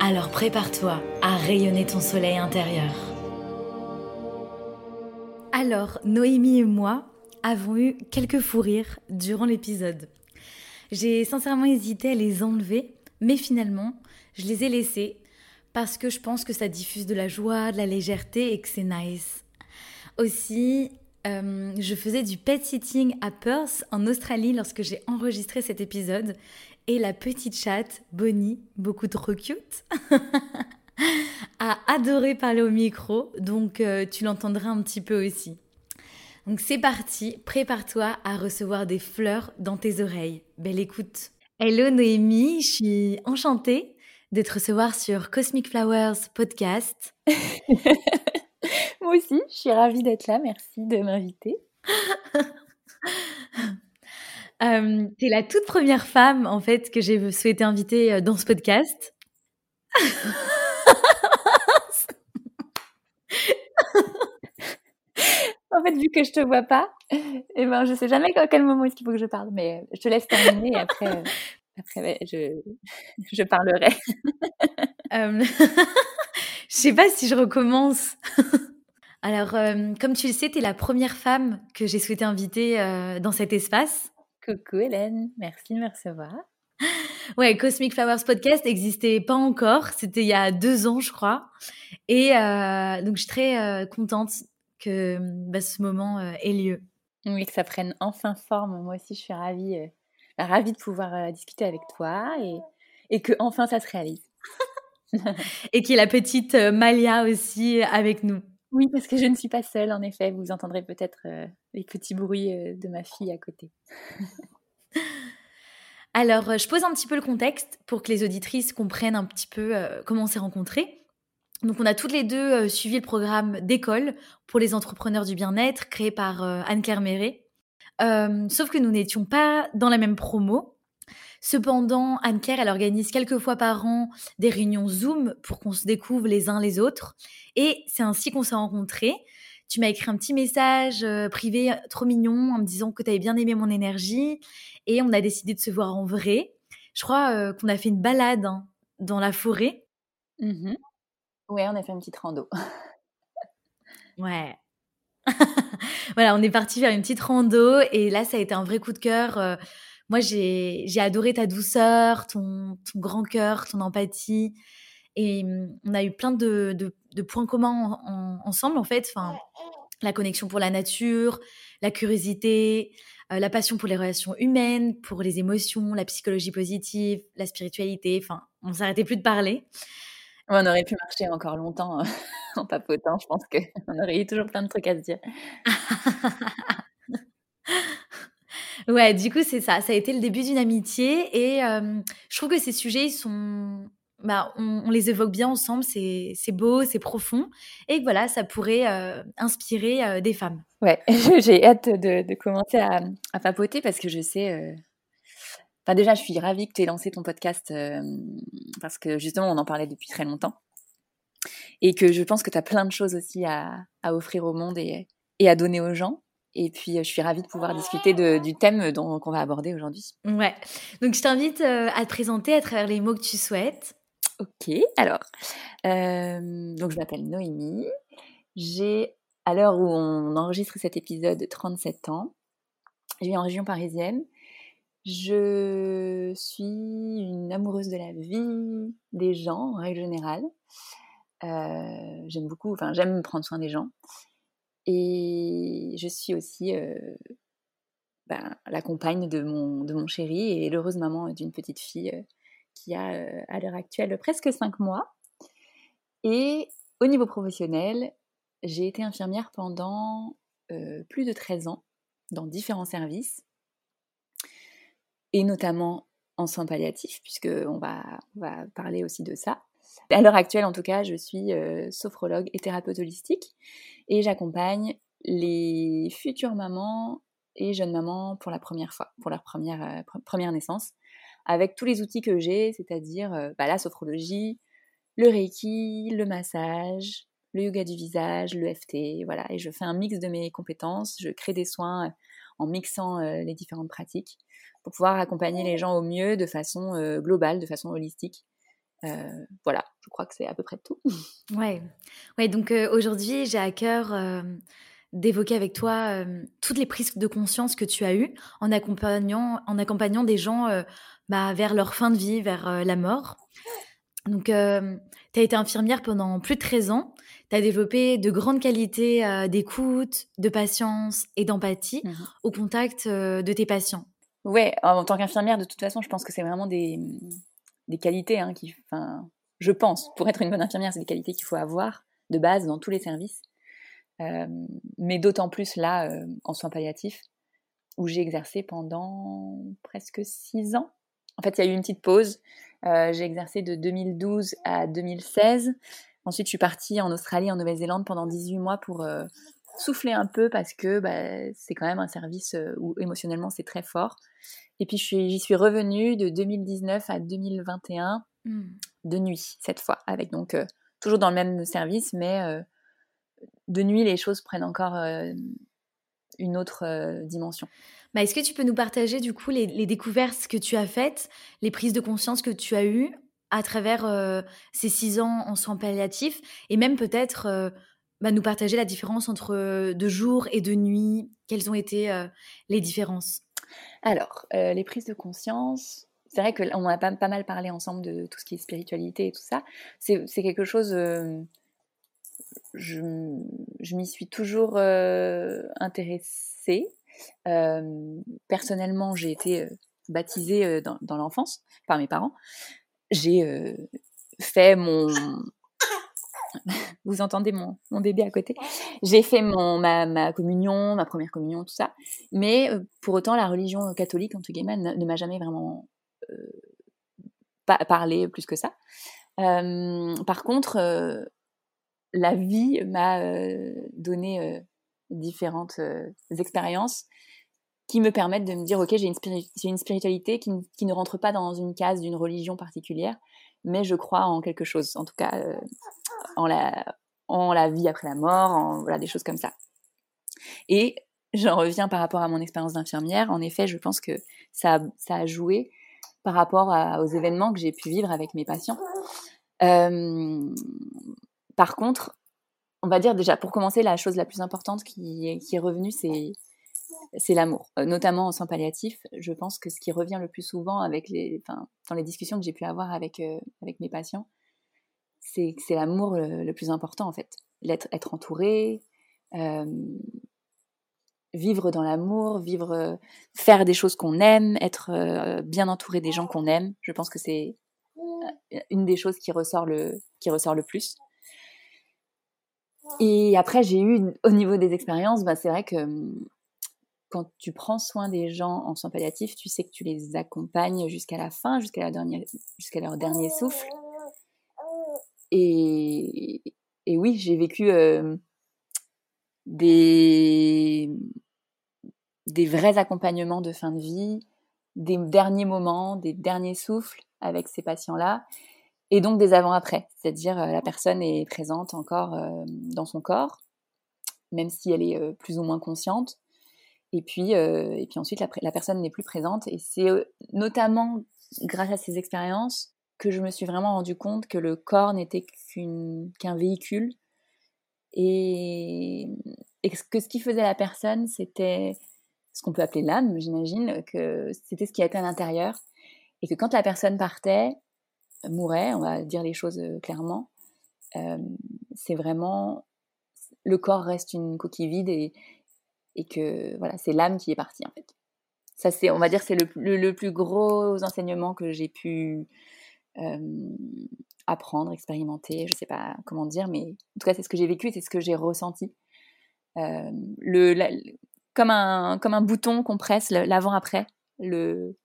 Alors prépare-toi à rayonner ton soleil intérieur. Alors, Noémie et moi avons eu quelques fous rires durant l'épisode. J'ai sincèrement hésité à les enlever, mais finalement, je les ai laissés parce que je pense que ça diffuse de la joie, de la légèreté et que c'est nice. Aussi, euh, je faisais du pet sitting à Perth en Australie lorsque j'ai enregistré cet épisode et la petite chatte, Bonnie, beaucoup trop cute, a adoré parler au micro, donc euh, tu l'entendras un petit peu aussi. Donc c'est parti, prépare-toi à recevoir des fleurs dans tes oreilles. Belle écoute. Hello Noémie, je suis enchantée de te recevoir sur Cosmic Flowers Podcast. Moi aussi, je suis ravie d'être là, merci de m'inviter. Euh, T'es la toute première femme, en fait, que j'ai souhaité inviter euh, dans ce podcast. en fait, vu que je te vois pas, et eh ben, je sais jamais à quel moment est-ce qu'il faut que je parle, mais je te laisse terminer et après, euh, après je, je parlerai. euh, je sais pas si je recommence. Alors, euh, comme tu le sais, tu es la première femme que j'ai souhaité inviter euh, dans cet espace. Coucou Hélène, merci de me recevoir. Ouais, Cosmic Flowers Podcast n'existait pas encore. C'était il y a deux ans, je crois. Et euh, donc, je suis très euh, contente que bah, ce moment euh, ait lieu. Oui, que ça prenne enfin forme. Moi aussi, je suis ravie, euh, ravie de pouvoir discuter avec toi et, et que enfin ça se réalise. et qu'il y ait la petite Malia aussi avec nous. Oui, parce que je ne suis pas seule, en effet. Vous entendrez peut-être euh, les petits bruits euh, de ma fille à côté. Alors, euh, je pose un petit peu le contexte pour que les auditrices comprennent un petit peu comment on s'est rencontrés. Donc, on a toutes les deux suivi le programme d'école pour les entrepreneurs du bien-être créé par Anne-Claire sauf que nous n'étions pas dans la même promo. Cependant, Anne-Claire, elle organise quelques fois par an des réunions Zoom pour qu'on se découvre les uns les autres. Et c'est ainsi qu'on s'est rencontrés. Tu m'as écrit un petit message euh, privé trop mignon en me disant que tu avais bien aimé mon énergie et on a décidé de se voir en vrai. Je crois euh, qu'on a fait une balade hein, dans la forêt. Mhm. Ouais, on a fait une petite rando. Ouais. voilà, on est parti faire une petite rando et là, ça a été un vrai coup de cœur. Moi, j'ai j'ai adoré ta douceur, ton, ton grand cœur, ton empathie. Et hum, on a eu plein de, de, de points communs en- en- ensemble, en fait. Enfin, la connexion pour la nature, la curiosité, euh, la passion pour les relations humaines, pour les émotions, la psychologie positive, la spiritualité. Enfin, on s'arrêtait plus de parler. On aurait pu marcher encore longtemps euh, en papotant. Je pense qu'on aurait eu toujours plein de trucs à se dire. Ouais, du coup, c'est ça. Ça a été le début d'une amitié et euh, je trouve que ces sujets, ils sont, bah, on, les évoque bien ensemble. C'est, beau, c'est profond et voilà, ça pourrait euh, inspirer euh, des femmes. Ouais, j'ai hâte de, de commencer à, à papoter parce que je sais. Enfin, déjà, je suis ravie que tu aies lancé ton podcast parce que justement, on en parlait depuis très longtemps. Et que je pense que tu as plein de choses aussi à, à offrir au monde et, et à donner aux gens. Et puis, euh, je suis ravie de pouvoir discuter de- du thème dont- qu'on va aborder aujourd'hui. Ouais. Donc, je t'invite euh, à te présenter à travers les mots que tu souhaites. Ok, alors, euh, donc je m'appelle Noémie. J'ai, à l'heure où on enregistre cet épisode, 37 ans. Je vis en région parisienne. Je suis une amoureuse de la vie, des gens en règle générale. Euh, j'aime beaucoup, enfin j'aime prendre soin des gens. Et je suis aussi ben, la compagne de mon, de mon chéri et l'heureuse maman d'une petite fille qui a à l'heure actuelle presque 5 mois. Et au niveau professionnel, j'ai été infirmière pendant plus de 13 ans dans différents services, et notamment en soins palliatifs, puisqu'on va, on va parler aussi de ça. À l'heure actuelle, en tout cas, je suis sophrologue et thérapeute holistique et j'accompagne les futures mamans et jeunes mamans pour la première fois, pour leur première, première naissance, avec tous les outils que j'ai, c'est-à-dire bah, la sophrologie, le reiki, le massage, le yoga du visage, le FT, voilà. Et je fais un mix de mes compétences, je crée des soins en mixant les différentes pratiques pour pouvoir accompagner les gens au mieux de façon globale, de façon holistique. Voilà, je crois que c'est à peu près tout. Ouais, ouais donc aujourd'hui, j'ai à cœur d'évoquer avec toi toutes les prises de conscience que tu as eues en accompagnant, en accompagnant des gens bah, vers leur fin de vie, vers la mort. Donc, tu as été infirmière pendant plus de 13 ans. Tu as développé de grandes qualités d'écoute, de patience et d'empathie mmh au contact de tes patients. Ouais, en tant qu'infirmière, de toute façon, je pense que c'est vraiment des, des qualités hein, enfin, je pense, pour être une bonne infirmière, c'est des qualités qu'il faut avoir de base dans tous les services. mais d'autant plus là, en soins palliatifs, où j'ai exercé pendant presque six ans. En fait, il y a eu une petite pause. j'ai exercé de 2012 à 2016. Ensuite, je suis partie en Australie, en Nouvelle-Zélande pendant 18 mois pour souffler un peu parce que bah, c'est quand même un service où émotionnellement c'est très fort. Et puis j'y suis, revenue de 2019 à 2021 mmh. de nuit cette fois, avec donc toujours dans le même service, mais de nuit les choses prennent encore une autre dimension. Bah, Est-ce que tu peux nous partager du coup les, les, découvertes que tu as faites, les prises de conscience que tu as eues à travers ces six ans en soins palliatifs et même peut-être bah, nous partager la différence entre de jour et de nuit Quelles ont été les différences? Alors, les prises de conscience, c'est vrai qu'on a pas, pas, mal parlé ensemble de tout ce qui est spiritualité et tout ça. C'est quelque chose. je, je m'y suis toujours intéressée. personnellement, j'ai été baptisée dans, dans l'enfance par mes parents. J'ai fait mon, vous entendez mon, bébé à côté. J'ai fait mon, ma, communion, ma première communion, tout ça. Mais euh, pour autant, la religion catholique, en tout cas, ne, m'a jamais vraiment euh, parlé plus que ça. Euh, par contre, la vie m'a donné différentes expériences qui me permettent de me dire, ok, j'ai une, spiritualité qui, ne rentre pas dans une case d'une religion particulière, mais je crois en quelque chose, en tout cas en, la, en vie après la mort, voilà, des choses comme ça. Et j'en reviens par rapport à mon expérience d'infirmière. En effet, je pense que ça, ça a joué par rapport aux événements que j'ai pu vivre avec mes patients. Euh, par contre, on va dire déjà, pour commencer, la chose la plus importante qui, est revenue, c'est l'amour. Euh, notamment en soins palliatifs, je pense que ce qui revient le plus souvent avec les, dans les discussions que j'ai pu avoir avec, euh, avec mes patients, c'est l'amour le, plus important en fait. Être, être entouré, euh, vivre dans l'amour, vivre, faire des choses qu'on aime, être bien entouré des gens qu'on aime. Je pense que c'est une des choses qui ressort le, qui ressort le plus. Et après, j'ai eu, au niveau des expériences, bah, c'est vrai que quand tu prends soin des gens en soins palliatifs, tu sais que tu les accompagnes jusqu'à la fin, jusqu'à jusqu'à leur dernier souffle. Et, oui, j'ai vécu euh, des, vrais accompagnements de fin de vie, des derniers moments, des derniers souffles avec ces patients-là, et donc des avant-après, c'est-à-dire euh, la personne est présente encore euh, dans son corps, même si elle est plus ou moins consciente et puis, euh, et puis ensuite, la, personne n'est plus présente. Et c'est euh, notamment grâce à ces expériences que je me suis vraiment rendu compte que le corps n'était qu'un véhicule et, que ce qui faisait la personne, c'était ce qu'on peut appeler l'âme, j'imagine, que c'était ce qui était à l'intérieur. Et que quand la personne partait, mourait, on va dire les choses euh, clairement, euh, c'est vraiment le corps reste une coquille vide et, et que voilà, c'est l'âme qui est partie en fait. Ça c'est, on va dire, c'est le, le, plus gros enseignement que j'ai pu apprendre, expérimenter, je sais pas comment dire, mais en tout cas c'est ce que j'ai vécu, c'est ce que j'ai ressenti. Le, comme un comme un bouton qu'on presse l'avant après, le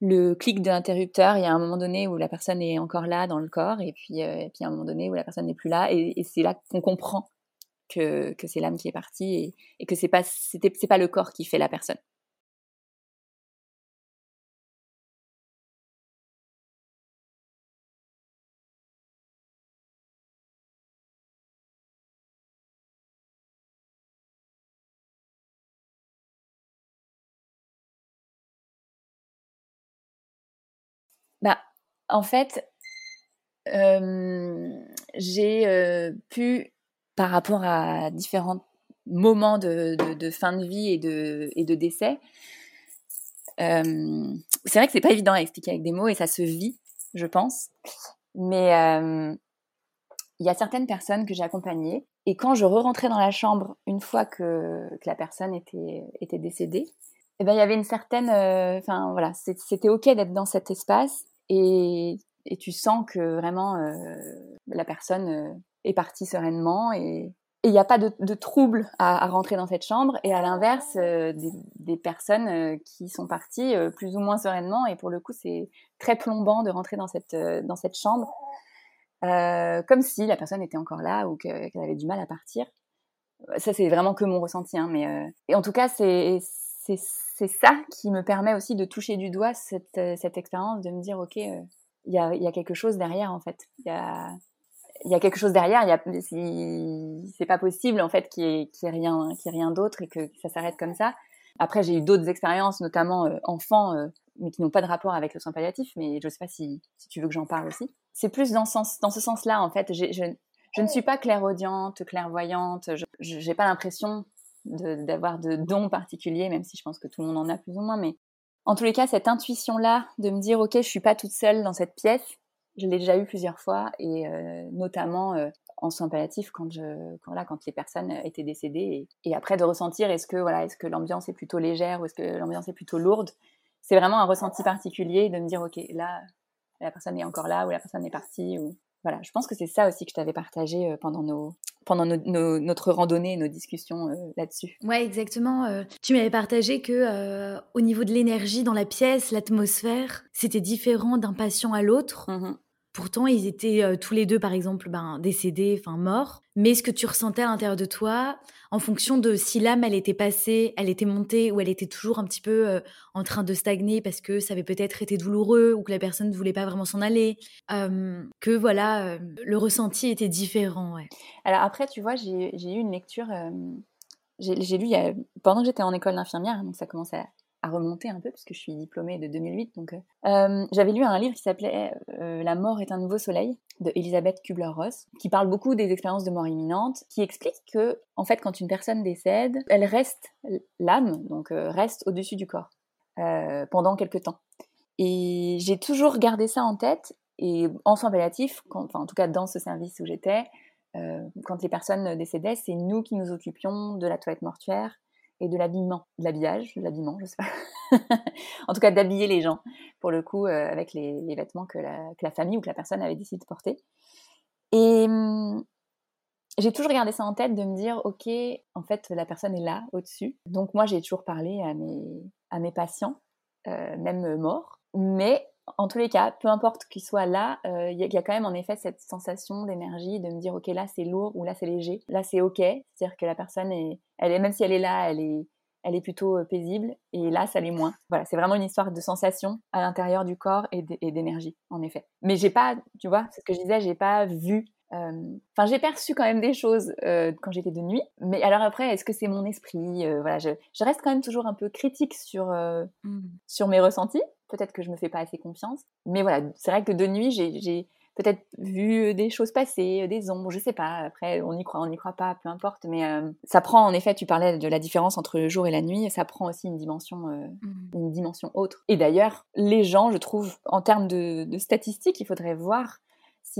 le clic de l'interrupteur, il y a un moment donné où la personne est encore là dans le corps, et puis, euh, et puis un moment donné où la personne n'est plus là, et, c'est là qu'on comprend que, que c'est l'âme qui est partie et, et que c'est pas c'est pas le corps qui fait la personne. Bah, en fait, j'ai pu, par rapport à différents moments de, fin de vie et de, et de décès, c'est vrai que c'est pas évident à expliquer avec des mots et ça se vit, je pense. Mais il y a certaines personnes que j'ai accompagnées et quand je re-rentrais dans la chambre une fois que, que la personne était, était décédée, eh ben, il y avait une certaine, enfin voilà, c'était ok d'être dans cet espace et, et tu sens que vraiment euh, la personne euh, est partie sereinement et il n'y a pas de, trouble à, rentrer dans cette chambre. Et à l'inverse, euh, des, des, personnes qui sont parties plus ou moins sereinement. Et pour le coup, c'est très plombant de rentrer dans cette, dans cette chambre, comme si la personne était encore là ou qu'elle avait du mal à partir. Ça, c'est vraiment que mon ressenti. Hein, mais, et en tout cas, c'est ça qui me permet aussi de toucher du doigt cette, euh, cette expérience, de me dire, OK, euh, il y, a, y, a, quelque chose derrière, en fait. Il y a, y a quelque chose derrière, y c'est pas possible, en fait, qu'il n'y ait, ait, rien, qu ait rien d'autre et que ça s'arrête comme ça. Après, j'ai eu d'autres expériences, notamment euh, enfants, mais qui n'ont pas de rapport avec le soin palliatif, mais je ne sais pas si, si, tu veux que j'en parle aussi. C'est plus dans, dans ce sens-là, en fait. Je, je, ne suis pas clairaudiente, clairvoyante. Je n'ai pas l'impression d'avoir de, dons particuliers, même si je pense que tout le monde en a plus ou moins. Mais en tous les cas, cette intuition-là de me dire, OK, je suis pas toute seule dans cette pièce, je l'ai déjà eu plusieurs fois, et euh, notamment euh, en soins palliatifs quand, je, quand, là, quand les personnes étaient décédées. Et, après, de ressentir, est-ce que voilà, est-ce que l'ambiance est plutôt légère ou est-ce que l'ambiance est plutôt lourde C'est vraiment un ressenti particulier de me dire, OK, là, la personne est encore là ou la personne est partie. Ou... Voilà, je pense que c'est ça aussi que je t'avais partagé euh, pendant nos, pendant notre randonnée et nos discussions euh, là-dessus. Ouais, exactement. Euh, tu m'avais partagé que euh, au niveau de l'énergie dans la pièce, l'atmosphère, c'était différent d'un patient à l'autre. Mmh Pourtant, ils étaient tous les deux, par exemple, ben, décédés, enfin morts. Mais ce que tu ressentais à l'intérieur de toi, en fonction de si l'âme, elle était passée, elle était montée, ou elle était toujours un petit peu en train de stagner parce que ça avait peut-être été douloureux, ou que la personne ne voulait pas vraiment s'en aller, que voilà, le ressenti était différent. Alors après, tu vois, j'ai eu une lecture, j'ai lu pendant que j'étais en école d'infirmière, donc ça commençait à remonter un peu puisque je suis diplômée de 2008. Donc, euh, euh, j'avais lu un livre qui s'appelait euh, La mort est un nouveau soleil de Elisabeth Kubler-Ross, qui parle beaucoup des expériences de mort imminente, qui explique que en fait, quand une personne décède, elle reste l'âme, donc reste au-dessus du corps pendant quelques temps. Et j'ai toujours gardé ça en tête. Et en soins palliatifs, enfin en tout cas dans ce service où j'étais, quand les personnes décédaient, c'est nous qui nous occupions de la toilette mortuaire, et de l'habillement, de l'habillage, de l'habillement, je sais pas. en tout cas, d'habiller les gens, pour le coup, euh, avec les, vêtements que la, famille ou que la personne avait décidé de porter. Et hum, j'ai toujours gardé ça en tête de me dire, ok, en fait, la personne est là, au-dessus. Donc moi, j'ai toujours parlé à mes, à mes patients, euh, même morts. Mais en tous les cas, peu importe qu'il soit là, euh, il y, a quand même en effet cette sensation d'énergie de me dire ok là c'est lourd ou là c'est léger, là c'est ok, c'est-à-dire que la personne est, elle est même si elle est là, elle est, elle est plutôt euh, paisible et là ça l'est moins. Voilà, c'est vraiment une histoire de sensation à l'intérieur du corps et d'énergie en effet. Mais j'ai pas, tu vois, ce que je disais, j'ai pas vu. Euh, enfin, j'ai perçu quand même des choses quand j'étais de nuit, mais alors après, est-ce que c'est mon esprit Voilà, je, je, reste quand même toujours un peu critique sur mmh. sur mes ressentis peut-être que je me fais pas assez confiance. Mais voilà, c'est vrai que de nuit, j'ai peut-être vu des choses passer, des ombres, je sais pas. Après, on y croit, on n'y croit pas, peu importe. Mais euh, ça prend, en effet, tu parlais de la différence entre le jour et la nuit, ça prend aussi une dimension, euh, mmh. une dimension autre. Et d'ailleurs, les gens, je trouve, en termes de, statistiques, il faudrait voir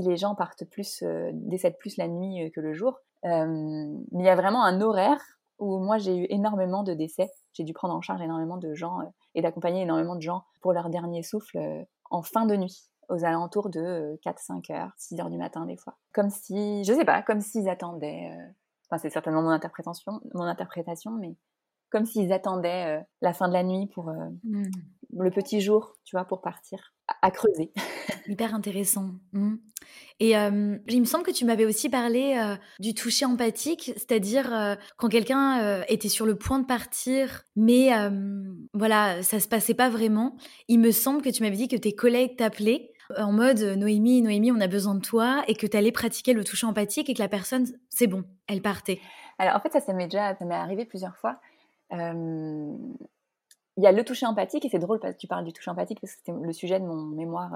les gens partent plus, euh, décèdent plus la nuit que le jour. mais il y a vraiment un horaire où moi j'ai eu énormément de décès. J'ai dû prendre en charge énormément de gens et d'accompagner énormément de gens pour leur dernier souffle euh, en fin de nuit aux alentours de 4, 5 heures, 6 heures du matin des fois. Comme si, je sais pas, comme s'ils attendaient, euh, enfin c'est certainement mon interprétation, mon interprétation, mais comme s'ils attendaient euh, la fin de la nuit pour, mmh. le petit jour, tu vois, pour partir, à, creuser. Hyper intéressant. Mmh. Et il me semble que tu m'avais aussi parlé du toucher empathique, c'est-à-dire quand quelqu'un était sur le point de partir, mais voilà, ça se passait pas vraiment. Il me semble que tu m'avais dit que tes collègues t'appelaient en mode Noémie, Noémie, on a besoin de toi, et que tu allais pratiquer le toucher empathique et que la personne, c'est bon, elle partait. Alors en fait, ça, ça m'est déjà, ça m'est arrivé plusieurs fois. Il y a le toucher empathique, et c'est drôle parce que tu parles du toucher empathique parce que c'était le sujet de mon mémoire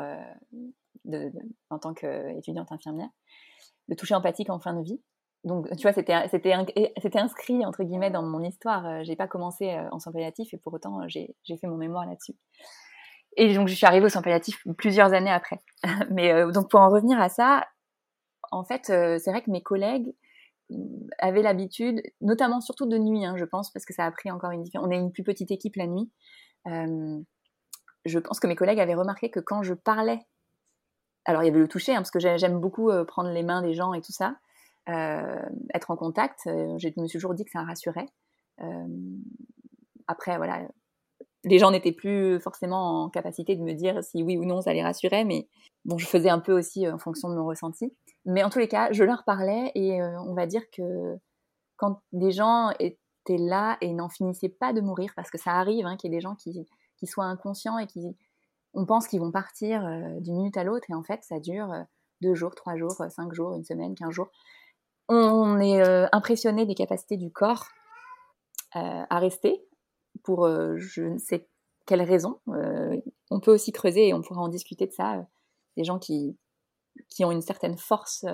de, en tant qu'étudiante infirmière. Le toucher empathique en fin de vie. Donc, tu vois, c'était, inscrit, entre guillemets, dans mon histoire. J'ai pas commencé en soins palliatifs et pour autant, j'ai, fait mon mémoire là-dessus. Et donc, je suis arrivée au soins palliatifs plusieurs années après. Mais euh, donc, pour en revenir à ça, en fait, euh, c'est vrai que mes collègues avaient l'habitude, notamment surtout de nuit, hein, je pense, parce que ça a pris encore une différence. On est une plus petite équipe la nuit. Euh, je pense que mes collègues avaient remarqué que quand je parlais, alors il y avait le toucher, hein, parce que j'aime beaucoup prendre les mains des gens et tout ça, être en contact. je me suis toujours dit que ça rassurait. après, voilà, les gens n'étaient plus forcément en capacité de me dire si oui ou non ça les rassurait, mais bon, je faisais un peu aussi euh, en fonction de mon ressenti. Mais en tous les cas, je leur parlais et euh, on va dire que quand des gens étaient là et n'en finissaient pas de mourir, parce que ça arrive hein, qu'il y ait des gens qui, soient inconscients et qui, on pense qu'ils vont partir euh, d'une minute à l'autre et en fait ça dure deux jours, trois jours, cinq jours, une semaine, quinze jours. On est impressionné des capacités du corps à rester, pour euh, je ne sais quelle raison. Euh, on peut aussi creuser et on pourra en discuter de ça. Euh, des gens qui, qui ont une certaine force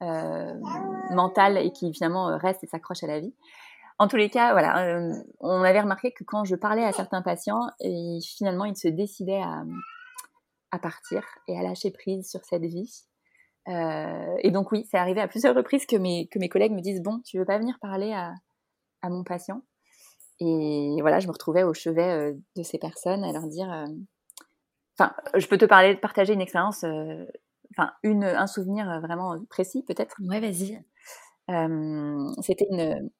mentale et qui finalement restent et s'accrochent à la vie. En tous les cas, voilà, on avait remarqué que quand je parlais à certains patients, finalement, ils se décidaient à, à, partir et à lâcher prise sur cette vie. et donc oui, c'est arrivé à plusieurs reprises que mes, que mes collègues me disent, bon, tu veux pas venir parler à, à mon patient? Et voilà, je me retrouvais au chevet euh, de ces personnes à leur dire. Euh, enfin, je peux te parler, partager une expérience, euh, enfin, une, un souvenir vraiment précis peut-être. Ouais, vas-y. c'était une,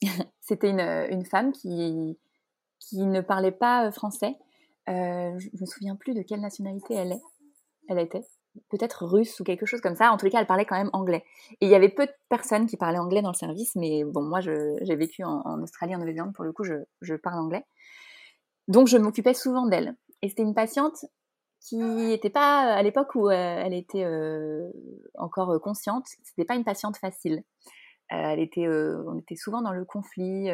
c'était une, une, femme qui, qui ne parlait pas français. je me souviens plus de quelle nationalité elle est. Elle était peut-être russe ou quelque chose comme ça. En tous les cas, elle parlait quand même anglais. Et il y avait peu de personnes qui parlaient anglais dans le service, mais bon, moi, j'ai vécu en, Australie, en Nouvelle-Zélande, pour le coup, je, parle anglais. Donc, je m'occupais souvent d'elle. Et c'était une patiente qui n'était pas, à l'époque où euh, elle était euh, encore consciente, c'était pas une patiente facile. Euh, on était souvent dans le conflit.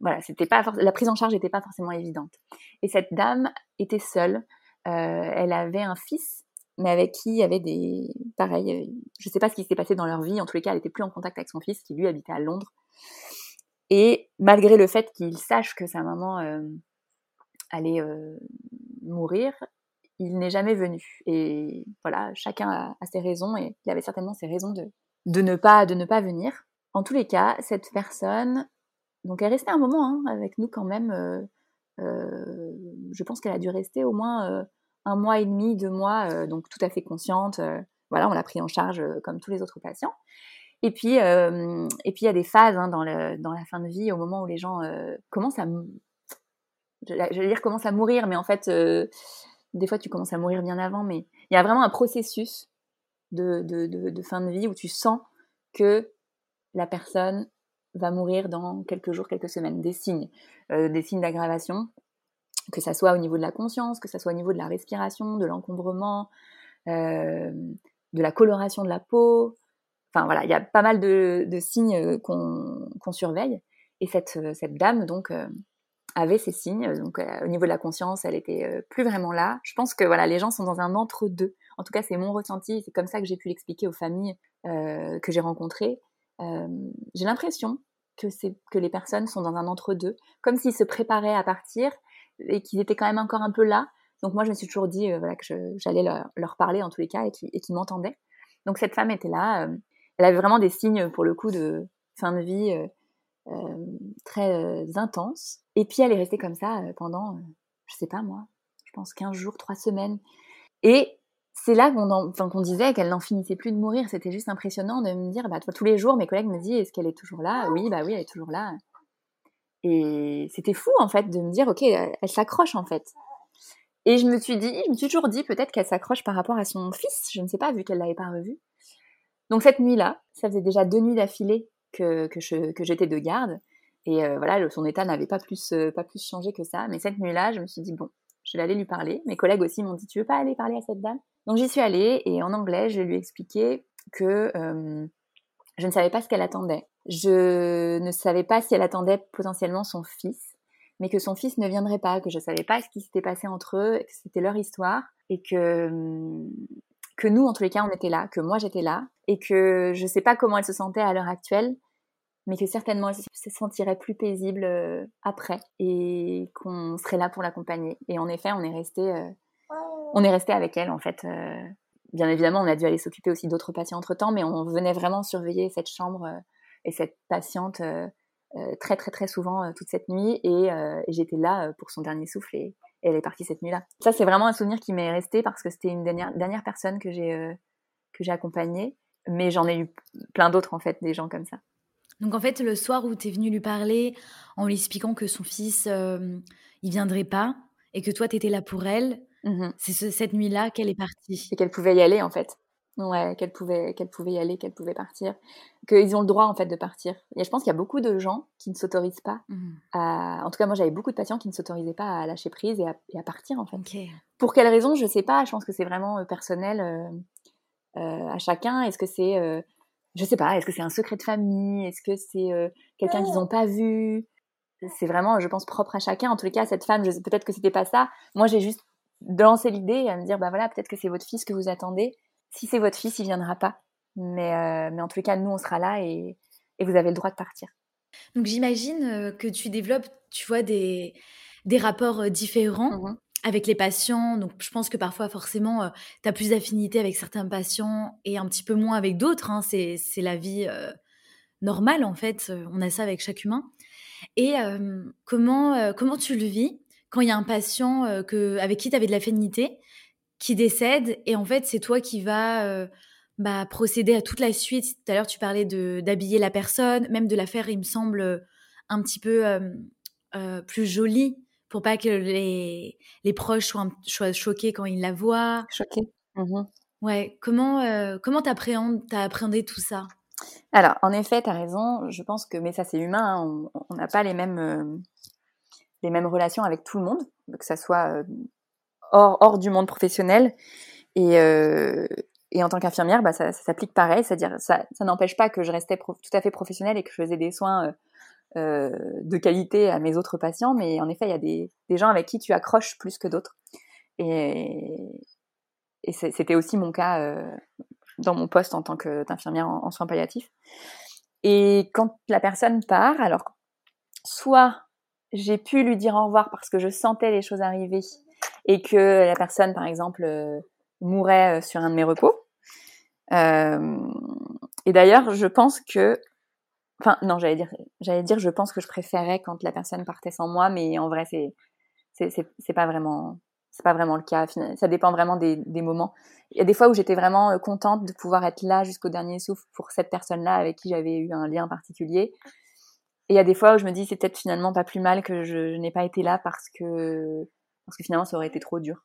voilà, pas la prise en charge n'était pas forcément évidente. Et cette dame était seule. Euh, elle avait un fils, mais avec qui il y avait des... Pareil, euh, je ne sais pas ce qui s'est passé dans leur vie, en tous les cas, elle n'était plus en contact avec son fils, qui lui habitait à Londres. Et malgré le fait qu'il sache que sa maman euh, allait mourir, il n'est jamais venu. Et voilà, chacun a, ses raisons, et il avait certainement ses raisons de, de, ne, pas, de ne pas venir. En tous les cas, cette personne, donc elle restait un moment hein, avec nous quand même, je pense qu'elle a dû rester au moins euh, un mois et demi, deux mois, euh, donc tout à fait consciente. voilà, on l'a pris en charge comme tous les autres patients. Et puis, et puis il y a des phases hein, dans, la fin de vie, au moment où les gens commencent à, je vais dire commencent à mourir, mais en fait, des fois tu commences à mourir bien avant, mais il y a vraiment un processus de, de, fin de vie où tu sens que la personne va mourir dans quelques jours, quelques semaines. Des signes, euh, des signes d'aggravation, que ça soit au niveau de la conscience, que ça soit au niveau de la respiration, de l'encombrement, euh, de la coloration de la peau. Enfin voilà, il y a pas mal de, signes euh, qu'on surveille. Et cette, cette dame, donc, avait ces signes. Donc, au niveau de la conscience, elle était plus vraiment là. Je pense que voilà, les gens sont dans un entre-deux. En tout cas, c'est mon ressenti. C'est comme ça que j'ai pu l'expliquer aux familles que j'ai rencontrées j'ai l'impression que, que les personnes sont dans un entre-deux, comme s'ils se préparaient à partir et qu'ils étaient quand même encore un peu là. Donc moi, je me suis toujours dit voilà, que j'allais leur, parler en tous les cas et qu'ils m'entendaient. Donc cette femme était là. elle avait vraiment des signes, pour le coup, de fin de vie très intenses. Et puis elle est restée comme ça pendant, je sais pas moi, je pense 15 jours, 3 semaines. Et c'est là qu'on disait qu'elle n'en finissait plus de mourir. C'était juste impressionnant de me dire, bah, tous les jours, mes collègues me disent, est-ce qu'elle est toujours là? Oui, bah oui, elle est toujours là. Et c'était fou, en fait, de me dire, OK, elle, s'accroche, en fait. Et je me suis dit, je me suis toujours dit peut-être qu'elle s'accroche par rapport à son fils, je ne sais pas, vu qu'elle l'avait pas revu. Donc cette nuit-là, ça faisait déjà deux nuits d'affilée que, que, j'étais de garde. Et euh, voilà, son état n'avait pas plus, euh, pas plus changé que ça. Mais cette nuit-là, je me suis dit, bon, je vais aller lui parler. Mes collègues aussi m'ont dit, tu veux pas aller parler à cette dame? Donc j'y suis allée et en anglais, je lui ai expliqué que euh, je ne savais pas ce qu'elle attendait. Je ne savais pas si elle attendait potentiellement son fils, mais que son fils ne viendrait pas, que je ne savais pas ce qui s'était passé entre eux, que c'était leur histoire, et que, hum, que nous, en tous les cas, on était là, que moi j'étais là, et que je ne sais pas comment elle se sentait à l'heure actuelle, mais que certainement elle se sentirait plus paisible euh, après, et qu'on serait là pour l'accompagner. Et en effet, on est resté, euh, on est resté avec elle en fait. Euh, bien évidemment, on a dû aller s'occuper aussi d'autres patients entre temps, mais on venait vraiment surveiller cette chambre et cette patiente euh, euh, très très très souvent euh, toute cette nuit et, j'étais là pour son dernier souffle et, elle est partie cette nuit-là. Ça c'est vraiment un souvenir qui m'est resté parce que c'était une dernière, dernière personne que j'ai j'ai accompagnée, mais j'en ai eu plein d'autres en fait, des gens comme ça. Donc en fait, le soir où tu es venu lui parler en lui expliquant que son fils, il viendrait pas et que toi, tu étais là pour elle, mmh c'est cette nuit-là qu'elle est partie. Et qu'elle pouvait y aller en fait. Ouais, qu'elle pouvait, qu'elle pouvait y aller, qu'elle pouvait partir, qu'ils ont le droit en fait de partir. Et je pense qu'il y a beaucoup de gens qui ne s'autorisent pas mmh. à. En tout cas, moi j'avais beaucoup de patients qui ne s'autorisaient pas à lâcher prise et à, partir en fait. Pour quelle raison Je sais pas. Je pense que c'est vraiment euh, personnel euh, euh, à chacun. Est-ce que c'est, je sais pas, est-ce que c'est un secret de famille? Est-ce que c'est quelqu'un qu'ils n'ont pas vu? C'est vraiment, je pense, propre à chacun. En tous les cas, cette femme, peut-être que c'était pas ça. Moi, j'ai juste lancé l'idée à me dire, bah voilà, peut-être que c'est votre fils que vous attendez si c'est votre fils, il viendra pas. Mais, euh, mais en tous les cas, nous, on sera là et, et vous avez le droit de partir. Donc j'imagine euh, que tu développes, tu vois, des, des rapports euh, différents mmh avec les patients. Donc je pense que parfois, forcément, tu as plus d'affinité avec certains patients et un petit peu moins avec d'autres. Hein. C'est, la vie normale, en fait. On a ça avec chaque humain. Et comment, comment tu le vis quand il y a un patient que, avec qui tu avais de l'affinité qui décède et en fait c'est toi qui vas euh, bah, procéder à toute la suite. Tout à l'heure tu parlais d'habiller la personne, même de la faire il me semble un petit peu euh, plus jolie pour pas que les, les proches soient, soient choqués quand ils la voient. Choqués. Mmh ouais. Comment euh, comment t'appréhendes t'as appréhendé tout ça? Alors en effet t'as raison. Je pense que mais ça c'est humain. Hein, on n'a pas les mêmes les mêmes relations avec tout le monde, que ça soit hors, du monde professionnel. Et, euh, en tant qu'infirmière, bah, ça, s'applique pareil, c'est-à-dire ça, ça n'empêche pas que je restais tout à fait professionnelle et que je faisais des soins euh, euh, de qualité à mes autres patients, mais en effet, il y a des, gens avec qui tu accroches plus que d'autres. Et, c'était aussi mon cas dans mon poste en tant qu'infirmière en, soins palliatifs. Et quand la personne part, alors soit j'ai pu lui dire au revoir parce que je sentais les choses arriver et que la personne, par exemple, euh, mourait euh, sur un de mes repos. Euh, et d'ailleurs, je pense que, enfin, non, j'allais dire, j'allais dire, je pense que je préférais quand la personne partait sans moi, mais en vrai, c'est, c'est, c'est, pas vraiment, c'est pas vraiment le cas. Ça dépend vraiment des, des moments. Il y a des fois où j'étais vraiment contente de pouvoir être là jusqu'au dernier souffle pour cette personne-là avec qui j'avais eu un lien particulier. Et il y a des fois où je me dis c'est peut-être finalement pas plus mal que je, n'ai pas été là parce que parce que finalement ça aurait été trop dur.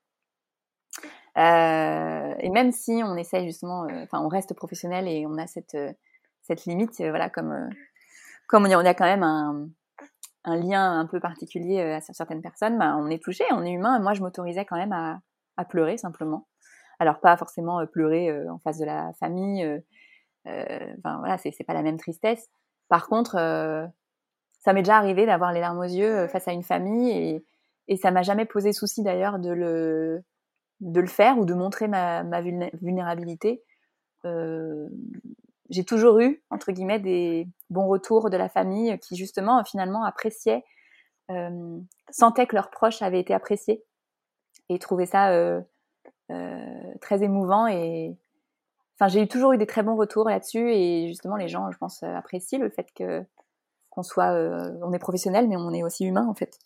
Euh, et même si on essaye justement, euh, enfin on reste professionnel et on a cette, euh, cette limite, voilà, comme, comme on a quand même un, un lien un peu particulier à certaines personnes, bah, on est touché, on est humain, et moi je m'autorisais quand même à, à, pleurer simplement. Alors pas forcément pleurer en face de la famille, enfin voilà, c'est pas la même tristesse. Par contre, ça m'est déjà arrivé d'avoir les larmes aux yeux face à une famille et, et ça m'a jamais posé souci d'ailleurs de le, de le faire ou de montrer ma, vulnérabilité. Euh, j'ai toujours eu, entre guillemets, des bons retours de la famille qui, justement, finalement, appréciaient, euh, sentaient que leurs proches avaient été appréciés et trouvaient ça euh, euh très émouvant. Et enfin, j'ai toujours eu des très bons retours là-dessus et justement, les gens, je pense, apprécient le fait que qu'on soit, euh, on est professionnel, mais on est aussi humain, en fait.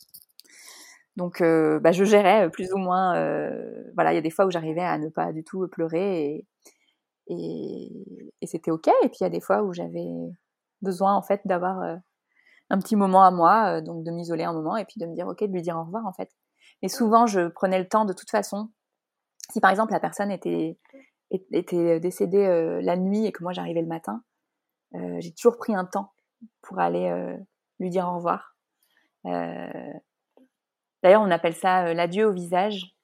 Donc, euh, bah, je gérais euh, plus ou moins. Voilà, il y a des fois où j'arrivais à ne pas du tout pleurer et, et, c'était ok. Et puis il y a des fois où j'avais besoin en fait d'avoir un petit moment à moi, donc de m'isoler un moment et puis de me dire ok, de lui dire au revoir en fait. Et souvent, je prenais le temps de toute façon. Si par exemple la personne était, était décédée la nuit et que moi j'arrivais le matin, j'ai toujours pris un temps pour aller lui dire au revoir. D'ailleurs, on appelle ça l'adieu au visage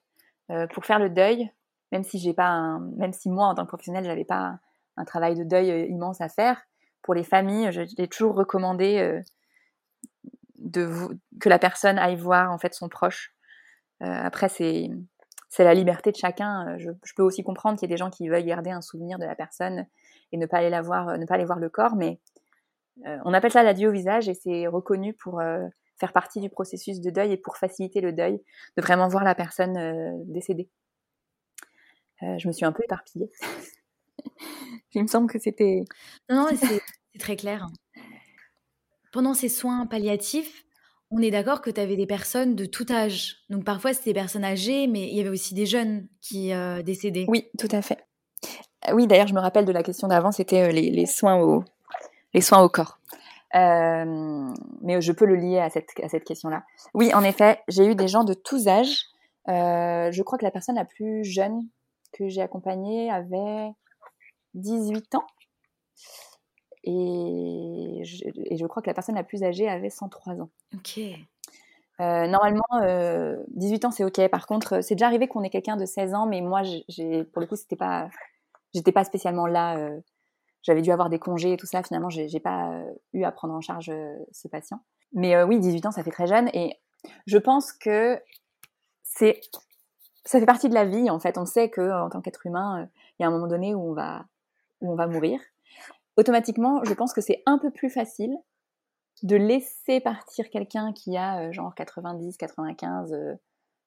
pour faire le deuil, même si j'ai pas, même si moi en tant que professionnelle, j'avais pas un travail de deuil immense à faire. Pour les familles, j'ai toujours recommandé de que la personne aille voir en fait son proche. après, c'est c'est la liberté de chacun. Je, je peux aussi comprendre qu'il y a des gens qui veulent garder un souvenir de la personne et ne pas aller la voir, ne pas aller voir le corps, mais on appelle ça l'adieu au visage et c'est reconnu pour faire partie du processus de deuil et pour faciliter le deuil, de vraiment voir la personne décédée. je me suis un peu éparpillée. Il me semble que c'était. Non, non c'est très clair. Pendant ces soins palliatifs, on est d'accord que tu avais des personnes de tout âge. Donc parfois, c'était des personnes âgées, mais il y avait aussi des jeunes qui euh, décédaient. Oui, tout à fait. Euh, oui, d'ailleurs, je me rappelle de la question d'avant, c'était euh, les, soins au, les soins au corps. mais je peux le lier à cette, à cette question-là. Oui, en effet, j'ai eu des gens de tous âges. je crois que la personne la plus jeune que j'ai accompagnée avait 18 ans. Et je, et je, crois que la personne la plus âgée avait 103 ans. Ok. Euh, normalement, 18 euh, ans, c'est ok. Par contre, c'est déjà arrivé qu'on ait quelqu'un de 16 ans, mais moi, j'ai, pour le coup, c'était pas, j'étais pas spécialement là. Euh, j'avais dû avoir des congés et tout ça. Finalement, j'ai, j'ai pas eu à prendre en charge ce patient. Mais oui, 18 ans, ça fait très jeune. Et je pense que c'est, ça fait partie de la vie. En fait, on sait que en tant qu'être humain, il y a un moment donné où on va, où on va mourir automatiquement, je pense que c'est un peu plus facile de laisser partir quelqu'un qui a euh, genre 90, 95,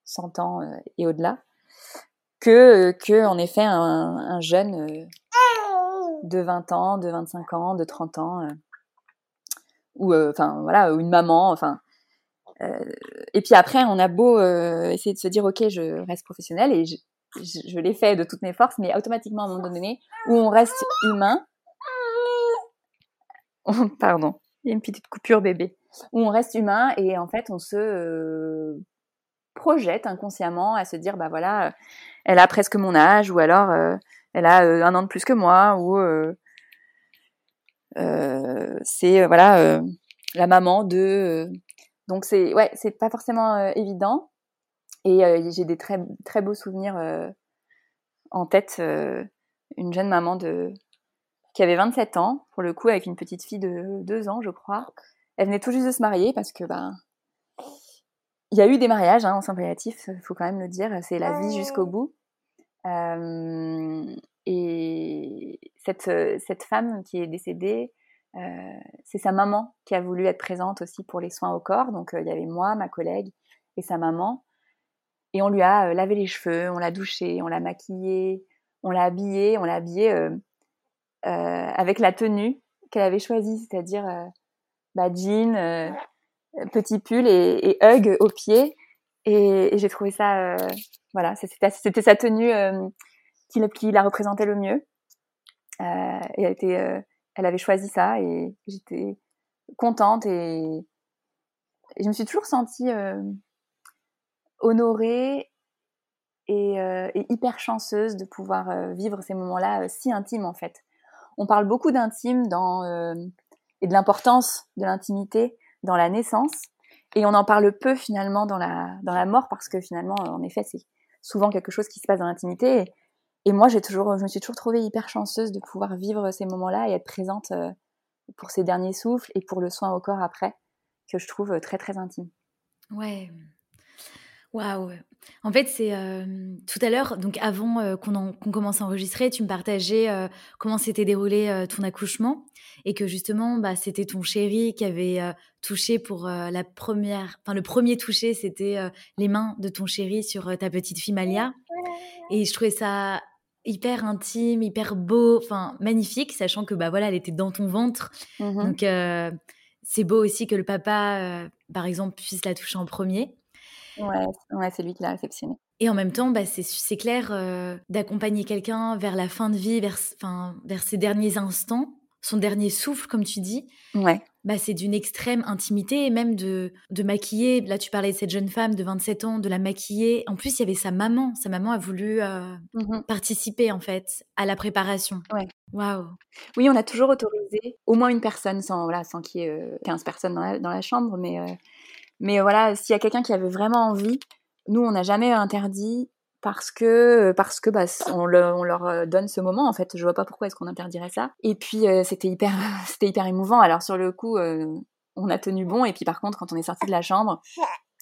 100 ans euh, et au-delà, que, euh, que en effet un, jeune de 20 ans, de 25 ans, de 30 ans, ou enfin voilà, une maman, enfin. et puis après, on a beau essayer de se dire, ok, je reste professionnel et je, l'ai fait de toutes mes forces, mais automatiquement à un moment donné, où on reste humain, pardon, il y a une petite coupure bébé, où on reste humain et en fait on se euh, projette inconsciemment à se dire bah voilà, elle a presque mon âge ou alors euh, elle a euh, un an de plus que moi ou c'est voilà la maman de donc c'est ouais c'est pas forcément évident et j'ai des très très beaux souvenirs en tête une jeune maman de qui avait 27 ans, pour le coup, avec une petite fille de 2 ans, je crois. Elle venait tout juste de se marier parce que, ben, il y a eu des mariages hein, en soins palliatifs, il faut quand même le dire, c'est la vie jusqu'au bout. Et cette, cette femme qui est décédée, c'est sa maman qui a voulu être présente aussi pour les soins au corps. Donc, il y avait moi, ma collègue et sa maman. Et on lui a lavé les cheveux, on l'a douché, on l'a maquillée, on l'a habillée, on l'a habillée avec la tenue qu'elle avait choisie, c'est-à-dire euh, bah, jean, petit pull et, et hug au pied. Et, et j'ai trouvé ça, voilà, c'était sa tenue qui, qui, la représentait le mieux. et elle, était, elle avait choisi ça et j'étais contente et, je me suis toujours sentie honorée et, hyper chanceuse de pouvoir vivre ces moments-là si intimes en fait on parle beaucoup d'intime dans euh, et de l'importance de l'intimité dans la naissance, et on en parle peu finalement dans la dans la mort parce que finalement, en effet, c'est souvent quelque chose qui se passe dans l'intimité. Et, moi, j'ai toujours, je me suis toujours trouvée hyper chanceuse de pouvoir vivre ces moments-là et être présente euh, pour ces derniers souffles et pour le soin au corps après, que je trouve très très intime. Ouais, Waouh En fait, c'est euh, tout à l'heure, donc avant euh, qu'on commence à enregistrer, tu me partageais euh, comment s'était déroulé ton accouchement et que justement, bah, c'était ton chéri qui avait touché pour la première, enfin le premier touché, c'était les mains de ton chéri sur ta petite fille Malia. Et je trouvais ça hyper intime, hyper beau, enfin magnifique, sachant que bah voilà, elle était dans ton ventre. Mmh donc c'est beau aussi que le papa, par exemple, puisse la toucher en premier. Ouais, c'est lui qui l'a réceptionné. Et en même temps, bah, c'est clair euh, d'accompagner quelqu'un vers la fin de vie, vers, vers ses derniers instants. son dernier souffle, comme tu dis. Ouais. Bah, c'est d'une extrême intimité et même de, de maquiller. Là, tu parlais de cette jeune femme de 27 ans, de la maquiller. En plus, il y avait sa maman. Sa maman a voulu euh, mmh participer, en fait, à la préparation. Ouais. Waouh. Oui, on a toujours autorisé au moins une personne, sans, voilà, sans qu'il y ait 15 euh, personnes dans la, dans la chambre. Mais, euh, mais voilà, s'il y a quelqu'un qui avait vraiment envie, nous, on n'a jamais interdit parce que parce que bah, on, leur euh, donne ce moment en fait. Je vois pas pourquoi est-ce qu'on interdirait ça. Et puis euh, c'était hyper c'était hyper émouvant. Alors sur le coup euh, on a tenu bon. Et puis par contre quand on est sorti de la chambre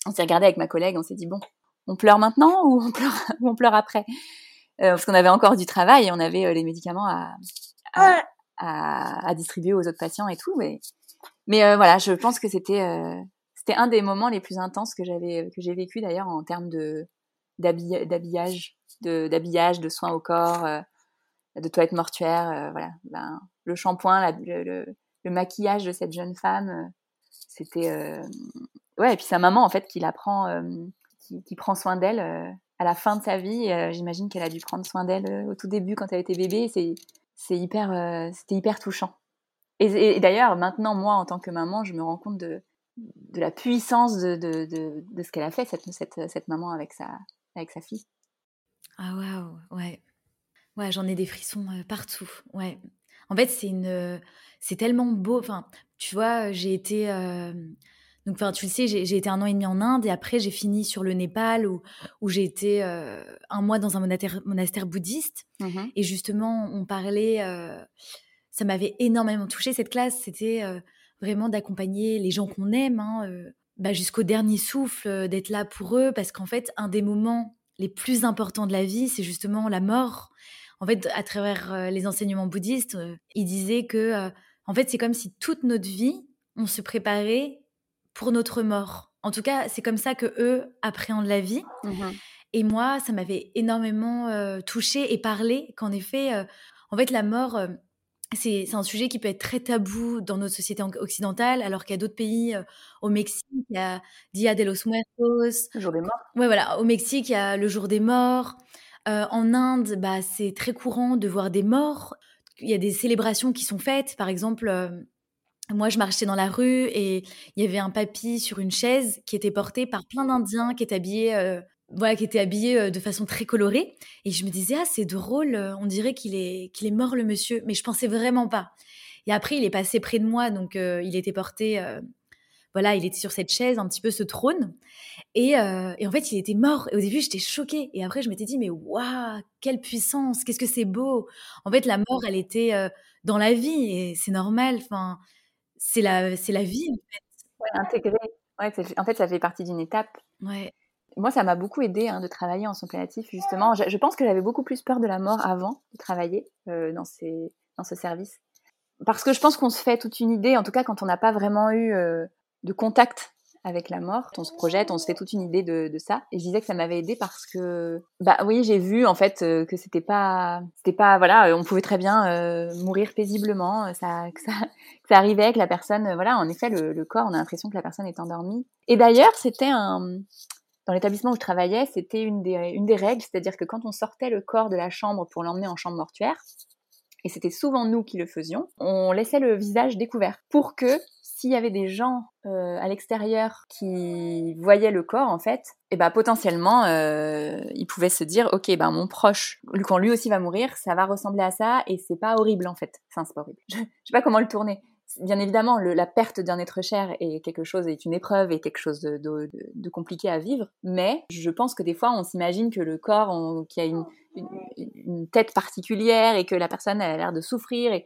on s'est regardé avec ma collègue. On s'est dit bon on pleure maintenant ou on pleure on pleure après? Parce qu'on avait encore du travail et on avait les médicaments à à, à, distribuer aux autres patients et tout. Mais mais voilà je pense que c'était c'était un des moments les plus intenses que j'avais que j'ai vécu d'ailleurs en termes de d'habillage, de, d'habillage, de soins au corps, euh, de toilettes mortuaires, euh, voilà. Ben, le shampoing, le, le, maquillage de cette jeune femme, euh, c'était ouais. Et puis sa maman en fait qui la prend, qui, qui, prend soin d'elle à la fin de sa vie. j'imagine qu'elle a dû prendre soin d'elle au tout début quand elle était bébé. C'est c'est hyper, c'était hyper touchant. Et d'ailleurs, maintenant, moi, en tant que maman, je me rends compte de, de la puissance de, de, de, de ce qu'elle a fait, cette, cette, cette, maman, avec sa, avec sa fille. Ah waouh, ouais. Ouais, j'en ai des frissons euh, partout. Ouais. En fait, c'est une c'est tellement beau. Enfin, tu vois, j'ai été euh, donc enfin, tu le sais, j'ai été un an et demi en Inde et après j'ai fini sur le Népal où où j'ai été euh, un mois dans un monastère, monastère bouddhiste mmh et justement, on parlait ça m'avait énormément touché cette classe, c'était vraiment d'accompagner les gens qu'on aime hein, bah, jusqu'au dernier souffle, euh, d'être là pour eux, parce qu'en fait, un des moments les plus importants de la vie, c'est justement la mort. En fait, à travers euh, les enseignements bouddhistes, euh, ils disaient que, en fait, c'est comme si toute notre vie, on se préparait pour notre mort. En tout cas, c'est comme ça que eux appréhendent la vie. Mmh et moi, ça m'avait énormément touchée et parlé qu'en effet, en fait, la mort, c'est un sujet qui peut être très tabou dans notre société occidentale, alors qu'il y a d'autres pays, euh, au Mexique, il y a Dia de los Muertos. Le jour des morts. Ouais, voilà. Au Mexique, il y a le jour des morts. Euh, en Inde, bah, c'est très courant de voir des morts. Il y a des célébrations qui sont faites. Par exemple, euh, moi, je marchais dans la rue et il y avait un papy sur une chaise qui était porté par plein d'Indiens qui étaient habillés voilà, qui était habillé euh, de façon très colorée. Et je me disais, ah, c'est drôle, euh, on dirait qu'il est, qu'il est mort le monsieur. Mais je pensais vraiment pas. Et après, il est passé près de moi, donc euh, il était porté, voilà, il était sur cette chaise, un petit peu ce trône. Et, et en fait, il était mort. Et au début, j'étais choquée. Et après, je m'étais dit, mais waouh, quelle puissance, qu'est-ce que c'est beau. En fait, la mort, elle était dans la vie et c'est normal. Enfin, c'est la, c'est la vie, en fait. Ouais, intégré. Ouais, en fait, ça fait partie d'une étape. Ouais moi, ça m'a beaucoup aidé hein, de travailler en son plainatif, justement. Je, pense que j'avais beaucoup plus peur de la mort avant de travailler euh, dans, ce service. Parce que je pense qu'on se fait toute une idée, en tout cas quand on n'a pas vraiment eu euh, de contact avec la mort, on se projette, on se fait toute une idée de, ça. Et je disais que ça m'avait aidé parce que, bah oui, j'ai vu en fait euh, que c'était pas, c'était pas, voilà, on pouvait très bien mourir paisiblement, ça, que ça, ça arrivait que la personne, voilà, en effet, le corps, on a l'impression que la personne est endormie. Et d'ailleurs, c'était un, dans l'établissement où je travaillais, c'était une des, règles, c'est-à-dire que quand on sortait le corps de la chambre pour l'emmener en chambre mortuaire, et c'était souvent nous qui le faisions, on laissait le visage découvert pour que s'il y avait des gens euh, à l'extérieur qui voyaient le corps, en fait, et eh ben potentiellement, euh, ils pouvaient se dire, ok, ben mon proche, quand lui aussi va mourir, ça va ressembler à ça, et c'est pas horrible en fait. C'est pas horrible. Je, je sais pas comment le tourner bien évidemment, la perte d'un être cher est quelque chose, est une épreuve et quelque chose de, compliqué à vivre. Mais je pense que des fois, on s'imagine que le corps, qui a une, tête particulière et que la personne a l'air de souffrir. Et,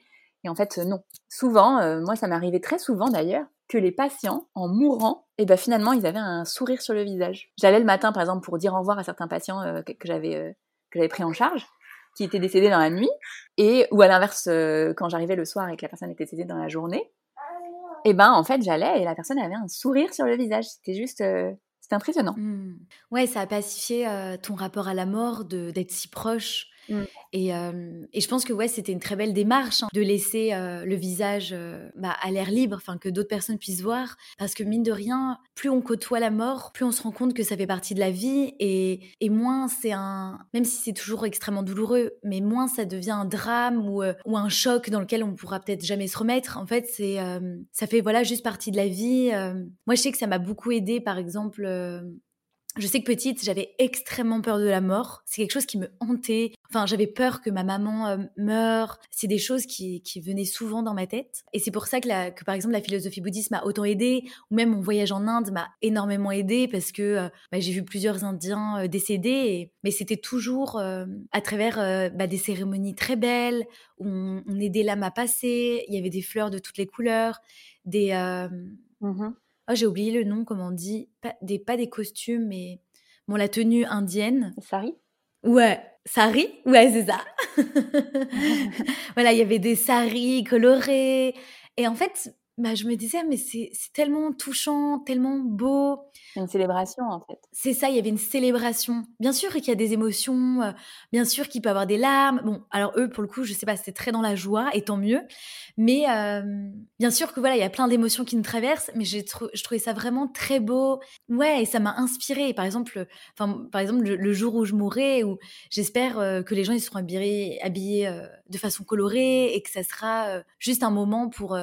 en fait, non. Souvent, euh, moi, ça arrivé très souvent d'ailleurs, que les patients, en mourant, et eh ben finalement, ils avaient un sourire sur le visage. J'allais le matin, par exemple, pour dire au revoir à certains patients euh, que, euh, que j'avais pris en charge qui était décédé dans la nuit, et ou à l'inverse, euh, quand j'arrivais le soir et que la personne était décédée dans la journée, et ben en fait j'allais et la personne avait un sourire sur le visage. C'était juste, euh, c'était impressionnant. Mmh. Ouais, ça a pacifié euh, ton rapport à la mort, de d'être si proche. Mmh. Et, euh, et, je pense que ouais, c'était une très belle démarche hein, de laisser euh, le visage euh, bah, à l'air libre, enfin que d'autres personnes puissent voir. Parce que mine de rien, plus on côtoie la mort, plus on se rend compte que ça fait partie de la vie et, et moins c'est un, même si c'est toujours extrêmement douloureux, mais moins ça devient un drame ou, ou un choc dans lequel on pourra peut-être jamais se remettre. En fait, ça fait voilà juste partie de la vie. moi, je sais que ça m'a beaucoup aidé, par exemple je sais que petite, j'avais extrêmement peur de la mort. C'est quelque chose qui me hantait. Enfin, j'avais peur que ma maman euh, meure. C'est des choses qui, qui, venaient souvent dans ma tête. Et c'est pour ça que, la, que, par exemple, la philosophie bouddhiste m'a autant aidée. Ou même mon voyage en Inde m'a énormément aidée parce que euh, bah, j'ai vu plusieurs Indiens euh, décédés. Mais c'était toujours à travers bah, des cérémonies très belles où on, aidait l'âme à passer. Il y avait des fleurs de toutes les couleurs. Des... Mmh Oh, j'ai oublié le nom, comment on dit. Pas des, pas des costumes, mais bon, la tenue indienne. Sari? Ouais, sari? Ouais, c'est ça. voilà, il y avait des saris colorés. Et en fait, bah, je me disais, mais c'est tellement touchant, tellement beau. Une célébration, en fait. C'est ça, il y avait une célébration. Bien sûr qu'il y a des émotions, euh, bien sûr qu'il peut y avoir des larmes. Bon, alors eux, pour le coup, je sais pas, c'était très dans la joie, et tant mieux. Mais euh, bien sûr que voilà, il y a plein d'émotions qui nous traversent, mais j'ai je trouvais ça vraiment très beau. Ouais, et ça m'a inspiré. Par exemple, enfin, par exemple, le, jour où je mourrai, où j'espère euh, que les gens ils seront habillés, habillés de façon colorée et que ça sera juste un moment pour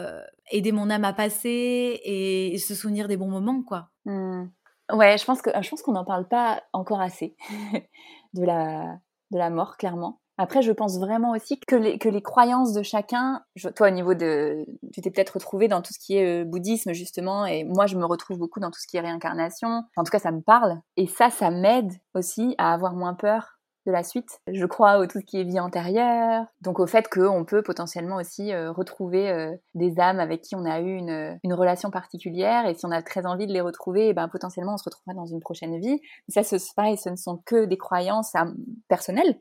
aider mon âme à passer et se souvenir des bons moments, quoi. Mmh. Ouais, je pense que je pense qu'on n'en parle pas encore assez de la de la mort, clairement. Après, je pense vraiment aussi que les, que les croyances de chacun, toi au niveau de, tu t'es peut-être retrouvé dans tout ce qui est euh, bouddhisme justement, et moi je me retrouve beaucoup dans tout ce qui est réincarnation. En tout cas, ça me parle, et ça, ça m'aide aussi à avoir moins peur de la suite. Je crois au tout ce qui est vie antérieure, donc au fait qu'on peut potentiellement aussi euh, retrouver euh, des âmes avec qui on a eu une, relation particulière, et si on a très envie de les retrouver, eh ben potentiellement on se retrouvera dans une prochaine vie. Ça, c'est pareil, ce ne sont que des croyances personnelles,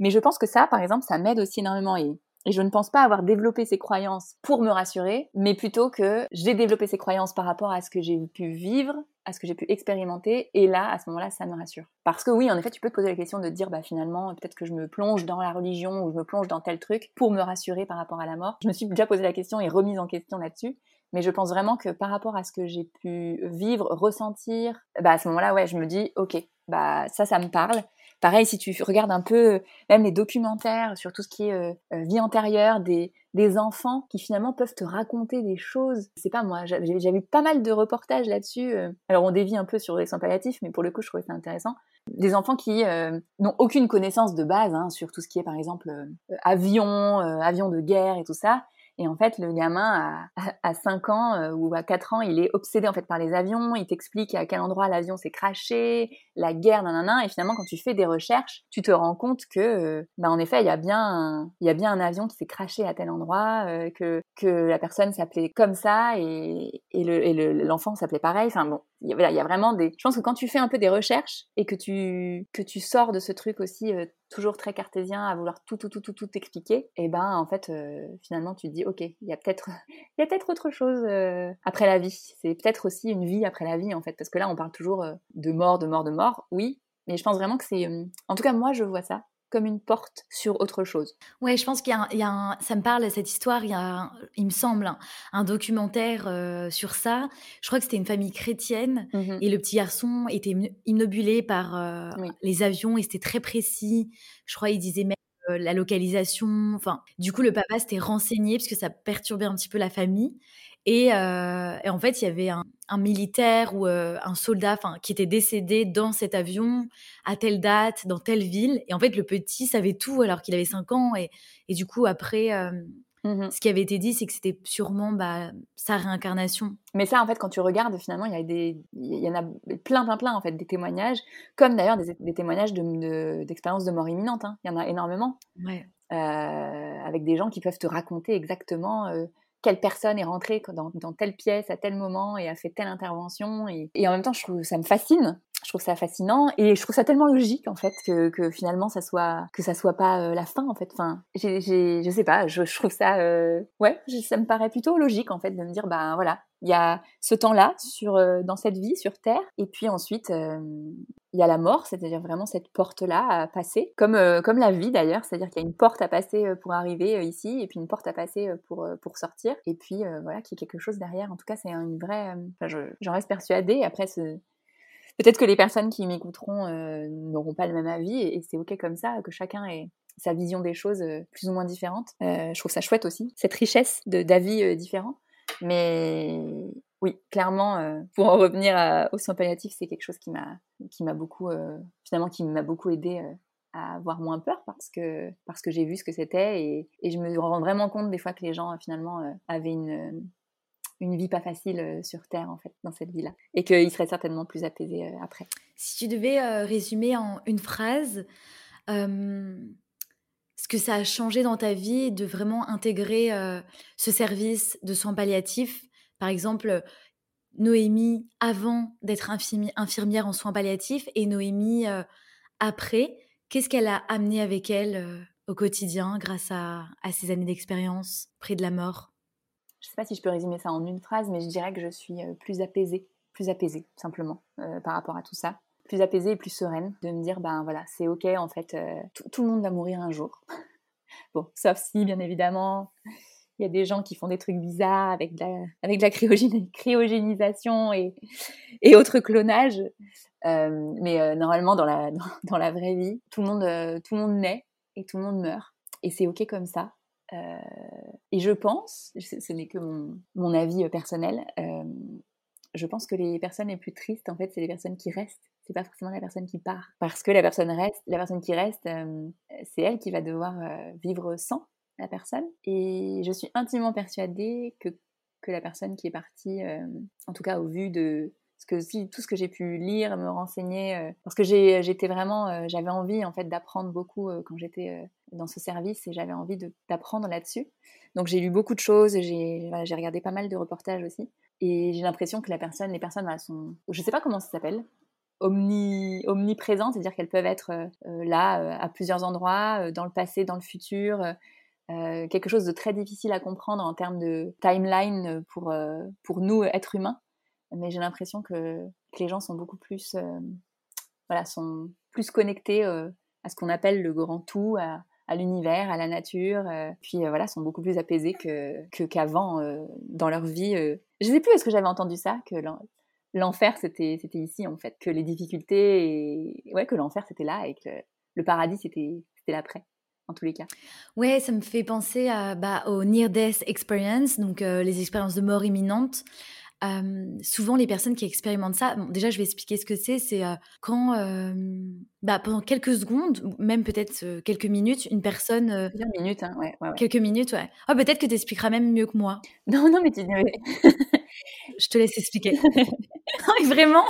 mais je pense que ça, par exemple, ça m'aide aussi énormément. Et et je ne pense pas avoir développé ces croyances pour me rassurer, mais plutôt que j'ai développé ces croyances par rapport à ce que j'ai pu vivre, à ce que j'ai pu expérimenter, et là, à ce moment-là, ça me rassure. Parce que oui, en effet, tu peux te poser la question de dire, bah finalement, peut-être que je me plonge dans la religion ou je me plonge dans tel truc pour me rassurer par rapport à la mort. Je me suis déjà posé la question et remise en question là-dessus. Mais je pense vraiment que par rapport à ce que j'ai pu vivre, ressentir, bah à ce moment-là, ouais, je me dis, ok, bah ça, ça me parle. Pareil, si tu regardes un peu euh, même les documentaires sur tout ce qui est euh, euh, vie antérieure des, des enfants qui finalement peuvent te raconter des choses. C'est pas moi, j'avais vu pas mal de reportages là-dessus. Alors on dévie un peu sur les soins palliatifs, mais pour le coup je trouvais ça intéressant. Des enfants qui n'ont aucune connaissance de base hein, sur tout ce qui est par exemple avion, avion de guerre et tout ça, et en fait, le gamin, à, à 5 ans euh, ou à 4 ans, il est obsédé en fait par les avions. Il t'explique à quel endroit l'avion s'est craché, la guerre, nanana. Et finalement, quand tu fais des recherches, tu te rends compte que, euh, bah, en effet, il y a bien, un, il y a bien un avion qui s'est craché à tel endroit, euh, que que la personne s'appelait comme ça et, et le et l'enfant s'appelait pareil. Enfin bon, il y, a, vraiment des. Je pense que quand tu fais un peu des recherches et que tu que tu sors de ce truc aussi toujours très cartésien à vouloir tout tout tout tout tout expliquer, et ben en fait finalement tu te dis ok, il y a peut-être peut-être autre chose après la vie. C'est peut-être aussi une vie après la vie en fait, parce que là on parle toujours de mort, de mort, de mort. Oui, mais je pense vraiment que c'est, en tout cas moi je vois ça comme une porte sur autre chose. Ouais, je pense qu'il y a, un, ça me parle cette histoire. Il y a, il me semble, un, documentaire sur ça. Je crois que c'était une famille chrétienne mmh et le petit garçon était immobulé par les avions et c'était très précis. Je crois il disait même la localisation. Enfin, du coup, le papa s'était renseigné parce que ça perturbait un petit peu la famille. Et, euh, et, en fait, il y avait un, un militaire ou euh, un soldat qui était décédé dans cet avion à telle date, dans telle ville. Et en fait, le petit savait tout alors qu'il avait 5 ans. Et, et, du coup, après, euh, mmh ce qui avait été dit, c'est que c'était sûrement bah, sa réincarnation. Mais ça, en fait, quand tu regardes, finalement, il y, a des, il y en a plein, plein, plein, en fait, des témoignages, comme d'ailleurs des, des, témoignages d'expériences de, de, mort imminente. Hein. Il y en a énormément. Ouais. avec des gens qui peuvent te raconter exactement quelle personne est rentrée dans, telle pièce à tel moment et a fait telle intervention. Et, en même temps, je trouve ça me fascine je trouve ça fascinant et je trouve ça tellement logique en fait que, que finalement ça soit que ça soit pas euh, la fin en fait. Enfin, j'ai, je sais pas, je, je trouve ça euh, ouais, ça me paraît plutôt logique en fait de me dire ben voilà, il y a ce temps-là sur euh, dans cette vie sur terre et puis ensuite il y a la mort, c'est-à-dire vraiment cette porte-là à passer, comme comme la vie d'ailleurs, c'est-à-dire qu'il y a une porte à passer pour arriver ici et puis une porte à passer pour pour sortir et puis voilà qu'il y a quelque chose derrière. En tout cas, c'est une vraie, enfin, j'en reste persuadée. Après ce Peut-être que les personnes qui m'écouteront euh, n'auront pas le même avis et, c'est ok comme ça, que chacun ait sa vision des choses euh, plus ou moins différente. Euh, je trouve ça chouette aussi, cette richesse d'avis différents. Mais oui, clairement, pour en revenir aux soins palliatifs, c'est quelque chose qui m'a qui m'a beaucoup finalement qui m'a beaucoup aidé à avoir moins peur parce que parce que j'ai vu ce que c'était et, et, je me rends vraiment compte des fois que les gens finalement avaient une une vie pas facile euh, sur Terre, en fait, dans cette vie-là. Et qu'il serait certainement plus apaisé euh, après. Si tu devais euh, résumer en une phrase ce que ça a changé dans ta vie de vraiment intégrer ce service de soins palliatifs, par exemple, Noémie avant d'être infirmière en soins palliatifs et Noémie après, qu'est-ce qu'elle a amené avec elle au quotidien grâce à, à ces années d'expérience près de la mort? Je ne sais pas si je peux résumer ça en une phrase, mais je dirais que je suis euh, plus apaisée, plus apaisée simplement euh, par rapport à tout ça. Plus apaisée et plus sereine de me dire, ben voilà, c'est ok en fait, euh, tout, le monde va mourir un jour. bon, sauf si, bien évidemment, il y a des gens qui font des trucs bizarres avec de la, avec la cryogénisation et, et autres clonages. mais normalement, dans la, dans, la vraie vie, tout le, monde, tout le monde naît et tout le monde meurt. Et c'est ok comme ça. Euh, et je pense, ce n'est que mon, avis euh, personnel, euh, je pense que les personnes les plus tristes, en fait, c'est les personnes qui restent. C'est pas forcément la personne qui part. Parce que la personne reste, la personne qui reste, c'est elle qui va devoir vivre sans la personne. Et je suis intimement persuadée que, que la personne qui est partie, en tout cas au vu de, parce que si, tout ce que j'ai pu lire, me renseigner, euh, parce que j'étais vraiment, euh, j'avais envie en fait d'apprendre beaucoup euh, quand j'étais dans ce service et j'avais envie d'apprendre là-dessus. Donc j'ai lu beaucoup de choses, j'ai regardé pas mal de reportages aussi, et j'ai l'impression que la personne, les personnes voilà, sont, je sais pas comment ça s'appelle, omni, omniprésentes, c'est-à-dire qu'elles peuvent être là à plusieurs endroits, dans le passé, dans le futur. quelque chose de très difficile à comprendre en termes de timeline pour, pour nous, êtres humains mais j'ai l'impression que, les gens sont beaucoup plus, euh, voilà, sont plus connectés euh, à ce qu'on appelle le grand tout, à, l'univers, à la nature, euh, puis voilà, sont beaucoup plus apaisés que qu'avant dans leur vie. Je sais plus est-ce que j'avais entendu ça que l'enfer c'était c'était ici en fait, que les difficultés et ouais que l'enfer c'était là et que le paradis c'était c'était l'après en tous les cas. Ouais, ça me fait penser à, bah, au Near Death Experience, donc les expériences de mort imminente souvent, les personnes qui expérimentent ça, bon, déjà, je vais expliquer ce que c'est. C'est quand, bah, pendant quelques secondes, même peut-être quelques minutes, une personne. quelques minutes, hein, ouais, ouais, Quelques minutes, ouais. Oh, peut-être que tu expliqueras même mieux que moi. Non, non, mais tu. je te laisse expliquer. non, vraiment.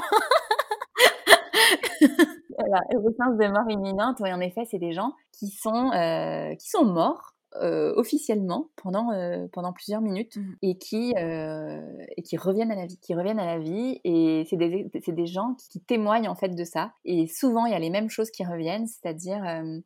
voilà, sens de mort imminente, oui, en effet, c'est des gens qui sont, qui sont morts euh, officiellement pendant, euh, pendant plusieurs minutes mmh. et, qui, euh, et qui reviennent à la vie. Qui reviennent à la vie et c'est des, des, gens qui, témoignent en fait de ça. Et souvent, il y a les mêmes choses qui reviennent, c'est-à-dire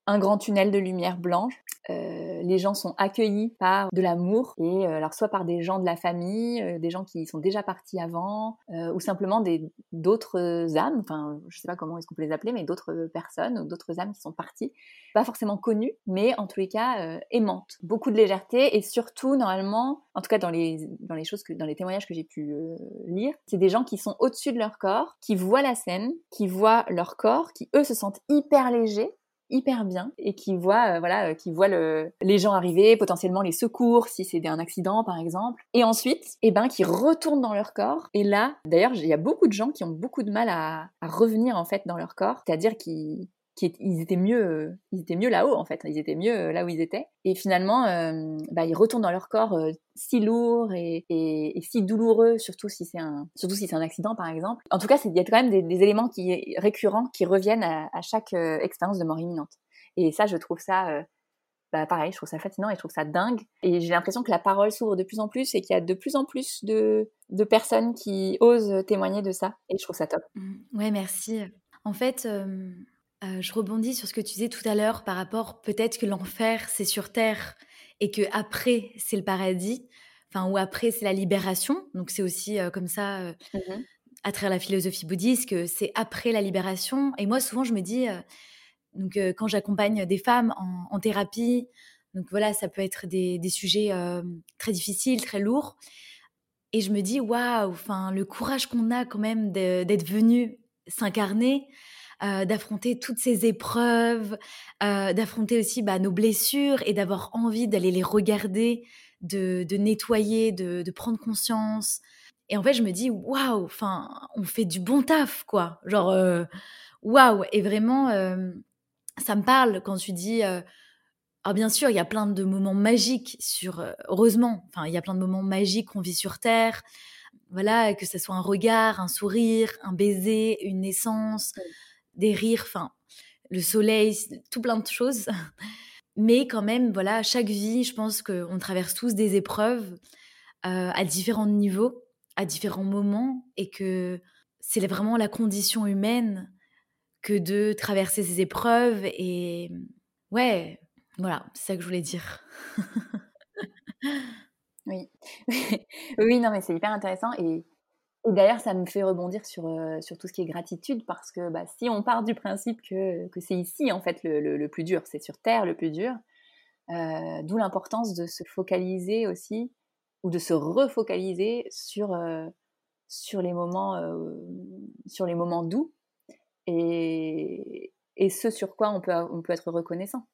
un grand tunnel de lumière blanche. les gens sont accueillis par de l'amour et alors soit par des gens de la famille, des gens qui sont déjà partis avant ou simplement d'autres âmes, enfin je sais pas comment est-ce qu'on peut les appeler, mais d'autres personnes ou d'autres âmes qui sont parties, pas forcément connues, mais en tous les cas aimants beaucoup de légèreté et surtout normalement, en tout cas dans les dans les choses que dans les témoignages que j'ai pu euh, lire, c'est des gens qui sont au-dessus de leur corps, qui voient la scène, qui voient leur corps, qui eux se sentent hyper légers hyper bien et qui voient euh, voilà euh, qui voient le, les gens arriver potentiellement les secours si c'est un accident par exemple. Et ensuite eh ben qui retournent dans leur corps. Et là d'ailleurs il y a beaucoup de gens qui ont beaucoup de mal à, à revenir en fait dans leur corps. C'est-à-dire qui ils étaient mieux, euh, ils étaient mieux là-haut en fait, ils étaient mieux euh, là où ils étaient. Et finalement, euh, bah, ils retournent dans leur corps si lourd et, si douloureux, surtout si c'est un, surtout si c'est un accident par exemple. En tout cas, il y a quand même des, éléments qui récurrents qui reviennent à, chaque expérience de mort imminente. Et ça, je trouve ça bah, pareil, je trouve ça fascinant et je trouve ça dingue. Et j'ai l'impression que la parole s'ouvre de plus en plus et qu'il y a de plus en plus de, personnes qui osent témoigner de ça. Et je trouve ça top. Mmh. Ouais, merci. En fait, euh, je rebondis sur ce que tu disais tout à l'heure par rapport peut-être que l'enfer, c'est sur Terre et que après c'est le paradis. Enfin, ou après c'est la libération. Donc c'est aussi comme ça. Mmh à travers la philosophie bouddhiste, que c'est après la libération. Et moi, souvent, je me dis, donc, quand j'accompagne des femmes en, thérapie, donc voilà, ça peut être des, sujets très difficiles, très lourds. Et je me dis, waouh, enfin, le courage qu'on a quand même d'être venu s'incarner, d'affronter toutes ces épreuves, d'affronter aussi bah, nos blessures et d'avoir envie d'aller les regarder, de, nettoyer, de, prendre conscience. Et en fait, je me dis, waouh, enfin, on fait du bon taf, quoi. Genre, waouh. Et vraiment, ça me parle quand tu dis. Euh, alors bien sûr, il y a plein de moments magiques sur. Euh, heureusement, enfin, il y a plein de moments magiques qu'on vit sur Terre. Voilà, que ce soit un regard, un sourire, un baiser, une naissance, des rires, enfin, le soleil, tout plein de choses. Mais quand même, voilà, chaque vie, je pense qu'on traverse tous des épreuves euh, à différents niveaux, à différents moments, et que c'est vraiment la condition humaine que de traverser ces épreuves. Et ouais, voilà, c'est ça que je voulais dire. oui. oui, non, mais c'est hyper intéressant. Et, et d'ailleurs, ça me fait rebondir sur, euh, sur tout ce qui est gratitude, parce que bah, si on part du principe que, que c'est ici, en fait, le, le, plus dur, c'est sur Terre le plus dur, euh, d'où l'importance de se focaliser aussi, ou de se refocaliser sur, euh, sur, les, moments, sur les moments doux, et, ce sur quoi on peut, on peut être reconnaissant.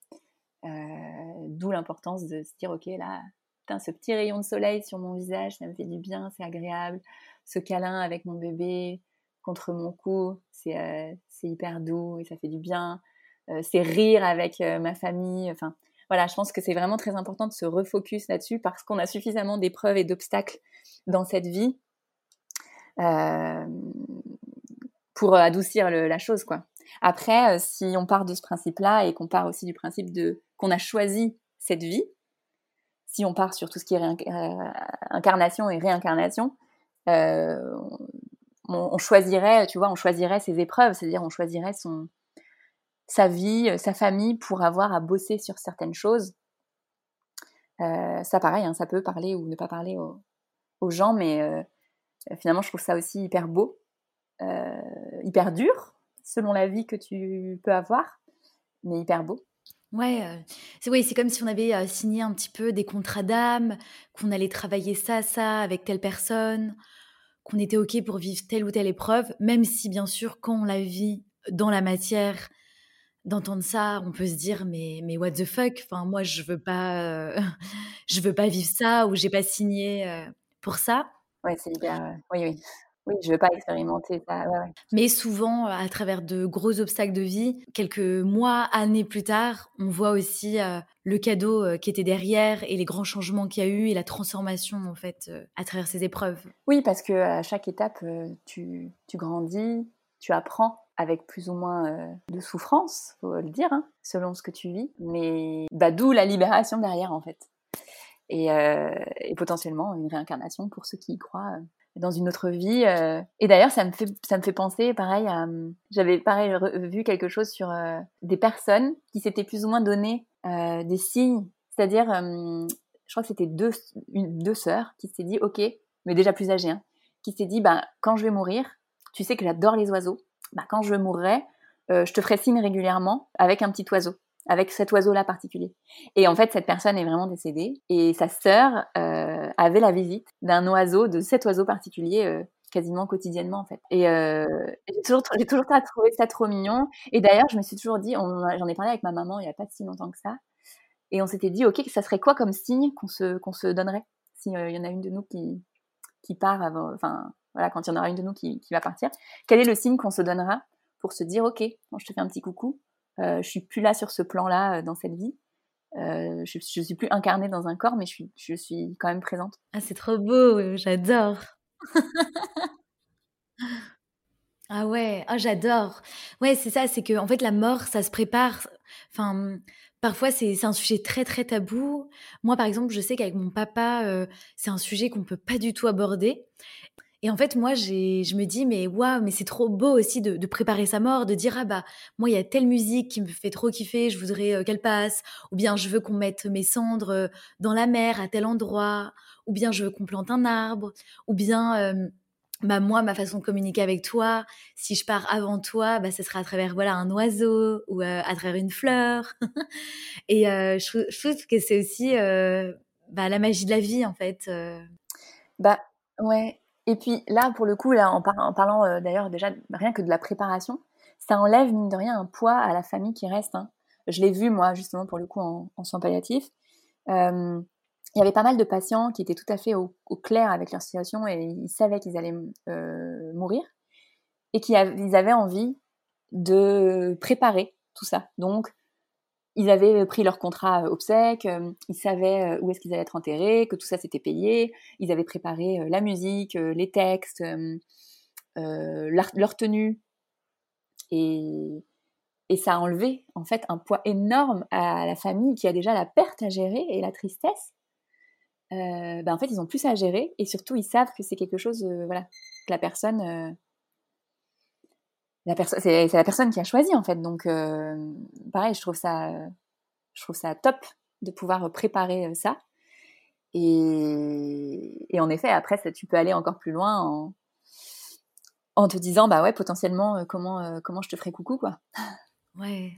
D'où l'importance de se dire, ok, là, ce petit rayon de soleil sur mon visage, ça me fait du bien, c'est agréable. Ce câlin avec mon bébé contre mon cou, c'est euh, hyper doux et ça fait du bien. Euh, c'est rire avec ma famille. Enfin, voilà, je pense que c'est vraiment très important de se refocus là-dessus parce qu'on a suffisamment d'épreuves et d'obstacles dans cette vie pour euh, adoucir la chose, quoi. Après, euh, si on part de ce principe-là et qu'on part aussi du principe de qu'on a choisi cette vie, si on part sur tout ce qui est euh, incarnation et réincarnation, on, choisirait, tu vois, on choisirait ses épreuves, c'est-à-dire on choisirait son, sa vie, sa famille pour avoir à bosser sur certaines choses. ça, pareil, hein, ça peut parler ou ne pas parler aux, gens, mais finalement, je trouve ça aussi hyper beau euh, hyper dur, selon la vie que tu peux avoir, mais hyper beau. Ouais, euh, c'est oui, c'est comme si on avait euh, signé un petit peu des contrats d'âme, qu'on allait travailler ça, ça avec telle personne, qu'on était ok pour vivre telle ou telle épreuve, même si bien sûr quand on la vit dans la matière, d'entendre ça, on peut se dire mais mais what the fuck, enfin moi je veux pas, je veux pas vivre ça ou j'ai pas signé pour ça. Ouais, c'est hyper, oui oui. Oui, je ne veux pas expérimenter ça. Mais souvent, à travers de gros obstacles de vie, quelques mois, années plus tard, on voit aussi euh, le cadeau euh, qui était derrière et les grands changements qu'il y a eu et la transformation en fait euh, à travers ces épreuves. Oui, parce que à chaque étape, tu, tu, grandis, tu apprends avec plus ou moins de souffrance, faut le dire, hein, selon ce que tu vis. Mais bah, d'où la libération derrière en fait. Et, et, potentiellement une réincarnation pour ceux qui y croient dans une autre vie. Euh. Et d'ailleurs, ça me fait ça me fait penser, pareil, à, j'avais pareil vu quelque chose sur euh, des personnes qui s'étaient plus ou moins donné euh, des signes, c'est-à-dire, je crois que c'était deux deux sœurs qui s'étaient dit, ok, mais déjà plus âgées, hein, qui s'est dit, bah quand je vais mourir, tu sais que j'adore les oiseaux, bah quand je mourrai, je te ferai signe régulièrement avec un petit oiseau avec cet oiseau-là particulier. Et en fait, cette personne est vraiment décédée et sa sœur euh, avait la visite d'un oiseau, de cet oiseau particulier, euh, quasiment quotidiennement en fait. Et euh, j'ai toujours, trouvé ça trop mignon. Et d'ailleurs, je me suis toujours dit, j'en ai parlé avec ma maman il n'y a pas si longtemps que ça, et on s'était dit, ok, ça serait quoi comme signe qu'on se, qu'on se donnerait s'il y en a une de nous qui, qui part avant, enfin voilà, quand il y en aura une de nous qui va partir, quel est le signe qu'on se donnera pour se dire, ok, je te fais un petit coucou, euh, je suis plus là sur ce plan-là euh, dans cette vie. Euh, je, je suis plus incarnée dans un corps, mais je suis, je suis quand même présente. Ah, c'est trop beau, j'adore. ah ouais, ah j'adore. Ouais, c'est ça, c'est que en fait la mort, ça se prépare. Enfin, parfois c'est un sujet très très tabou. Moi par exemple, je sais qu'avec mon papa, euh, c'est un sujet qu'on peut pas du tout aborder. Et en fait, moi, je me dis, mais waouh, mais c'est trop beau aussi de, préparer sa mort, de dire, ah bah, moi, il y a telle musique qui me fait trop kiffer, je voudrais euh, qu'elle passe, ou bien je veux qu'on mette mes cendres euh, dans la mer à tel endroit, ou bien je veux qu'on plante un arbre, ou bien, euh, bah, moi, ma façon de communiquer avec toi, si je pars avant toi, bah, ce sera à travers, voilà, un oiseau, ou à travers une fleur. Et je, trouve que c'est aussi bah, la magie de la vie, en fait. Bah, ouais. Et puis là, pour le coup, là, en, parlant euh, d'ailleurs déjà rien que de la préparation, ça enlève mine de rien un poids à la famille qui reste. Hein. Je l'ai vu moi justement pour le coup en, soins palliatifs. Il y avait pas mal de patients qui étaient tout à fait au, clair avec leur situation et ils savaient qu'ils allaient euh, mourir et qui ils avaient envie de préparer tout ça. Donc ils avaient pris leur contrat euh, obsèque, euh, ils savaient euh, où est-ce qu'ils allaient être enterrés, que tout ça s'était payé, ils avaient préparé la musique, les textes, leur tenue. Et, ça a enlevé en fait un poids énorme à la famille qui a déjà la perte à gérer et la tristesse. ben en fait, ils ont plus à gérer et surtout ils savent que c'est quelque chose, voilà, que la personne c'est la personne qui a choisi en fait. Donc euh, pareil, je trouve ça, je trouve ça top de pouvoir préparer euh, ça. Et, en effet, après, ça, tu peux aller encore plus loin en, en te disant, bah ouais, potentiellement, euh, comment, comment je te ferai coucou, quoi. Ouais.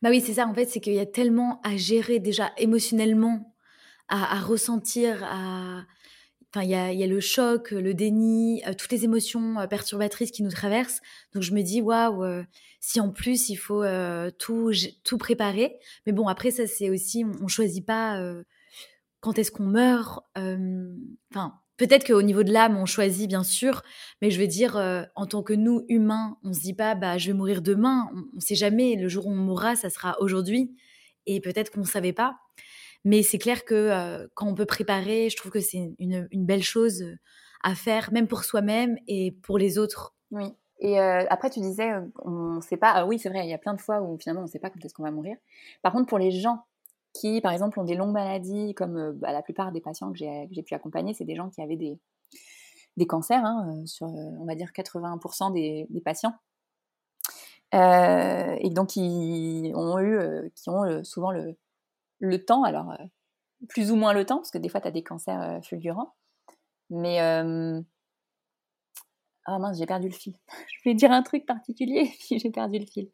Bah oui, c'est ça, en fait, c'est qu'il y a tellement à gérer déjà émotionnellement, à, à ressentir, à, il y a, le choc, le déni, euh, toutes les émotions euh, perturbatrices qui nous traversent. Donc je me dis waouh, euh, si en plus il faut tout tout préparer. Mais bon après ça c'est aussi on, choisit pas quand est-ce qu'on meurt. Enfin peut-être qu'au niveau de l'âme on choisit bien sûr, mais je veux dire en tant que nous humains on se dit pas bah je vais mourir demain. On, ne sait jamais le jour où on mourra ça sera aujourd'hui et peut-être qu'on ne savait pas. Mais c'est clair que quand on peut préparer, je trouve que c'est une, belle chose à faire, même pour soi-même et pour les autres. Oui. Et après, tu disais, on ne sait pas. Ah oui, c'est vrai, il y a plein de fois où finalement on ne sait pas quand est-ce qu'on va mourir. Par contre, pour les gens qui, par exemple, ont des longues maladies, comme bah, la plupart des patients que j'ai pu accompagner, c'est des gens qui avaient des, cancers, hein, sur, on va dire, 80% des, des patients. et donc, qui ont eu, qui ont souvent le, le temps, alors euh, plus ou moins le temps, parce que des fois tu as des cancers euh, fulgurants. Mais euh, ah mince, j'ai perdu le fil. Je voulais dire un truc particulier, puis j'ai perdu le fil.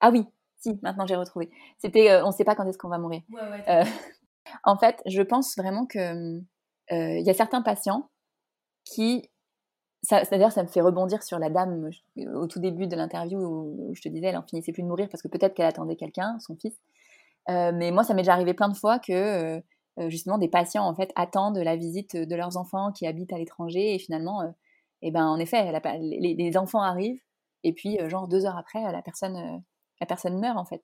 Ah oui, si, maintenant j'ai retrouvé. C'était, on ne sait pas quand est-ce qu'on va mourir. en fait, je pense vraiment que il y a certains patients qui, c'est-à-dire ça me fait rebondir sur la dame au tout début de l'interview où, je te disais, elle en finissait plus de mourir parce que peut-être qu'elle attendait quelqu'un, son fils. Euh, mais moi, ça m'est déjà arrivé plein de fois que euh, euh, justement des patients en fait attendent la visite de leurs enfants qui habitent à l'étranger et finalement, et eh ben en effet, les, enfants arrivent et puis genre deux heures après, la personne, la personne meurt en fait.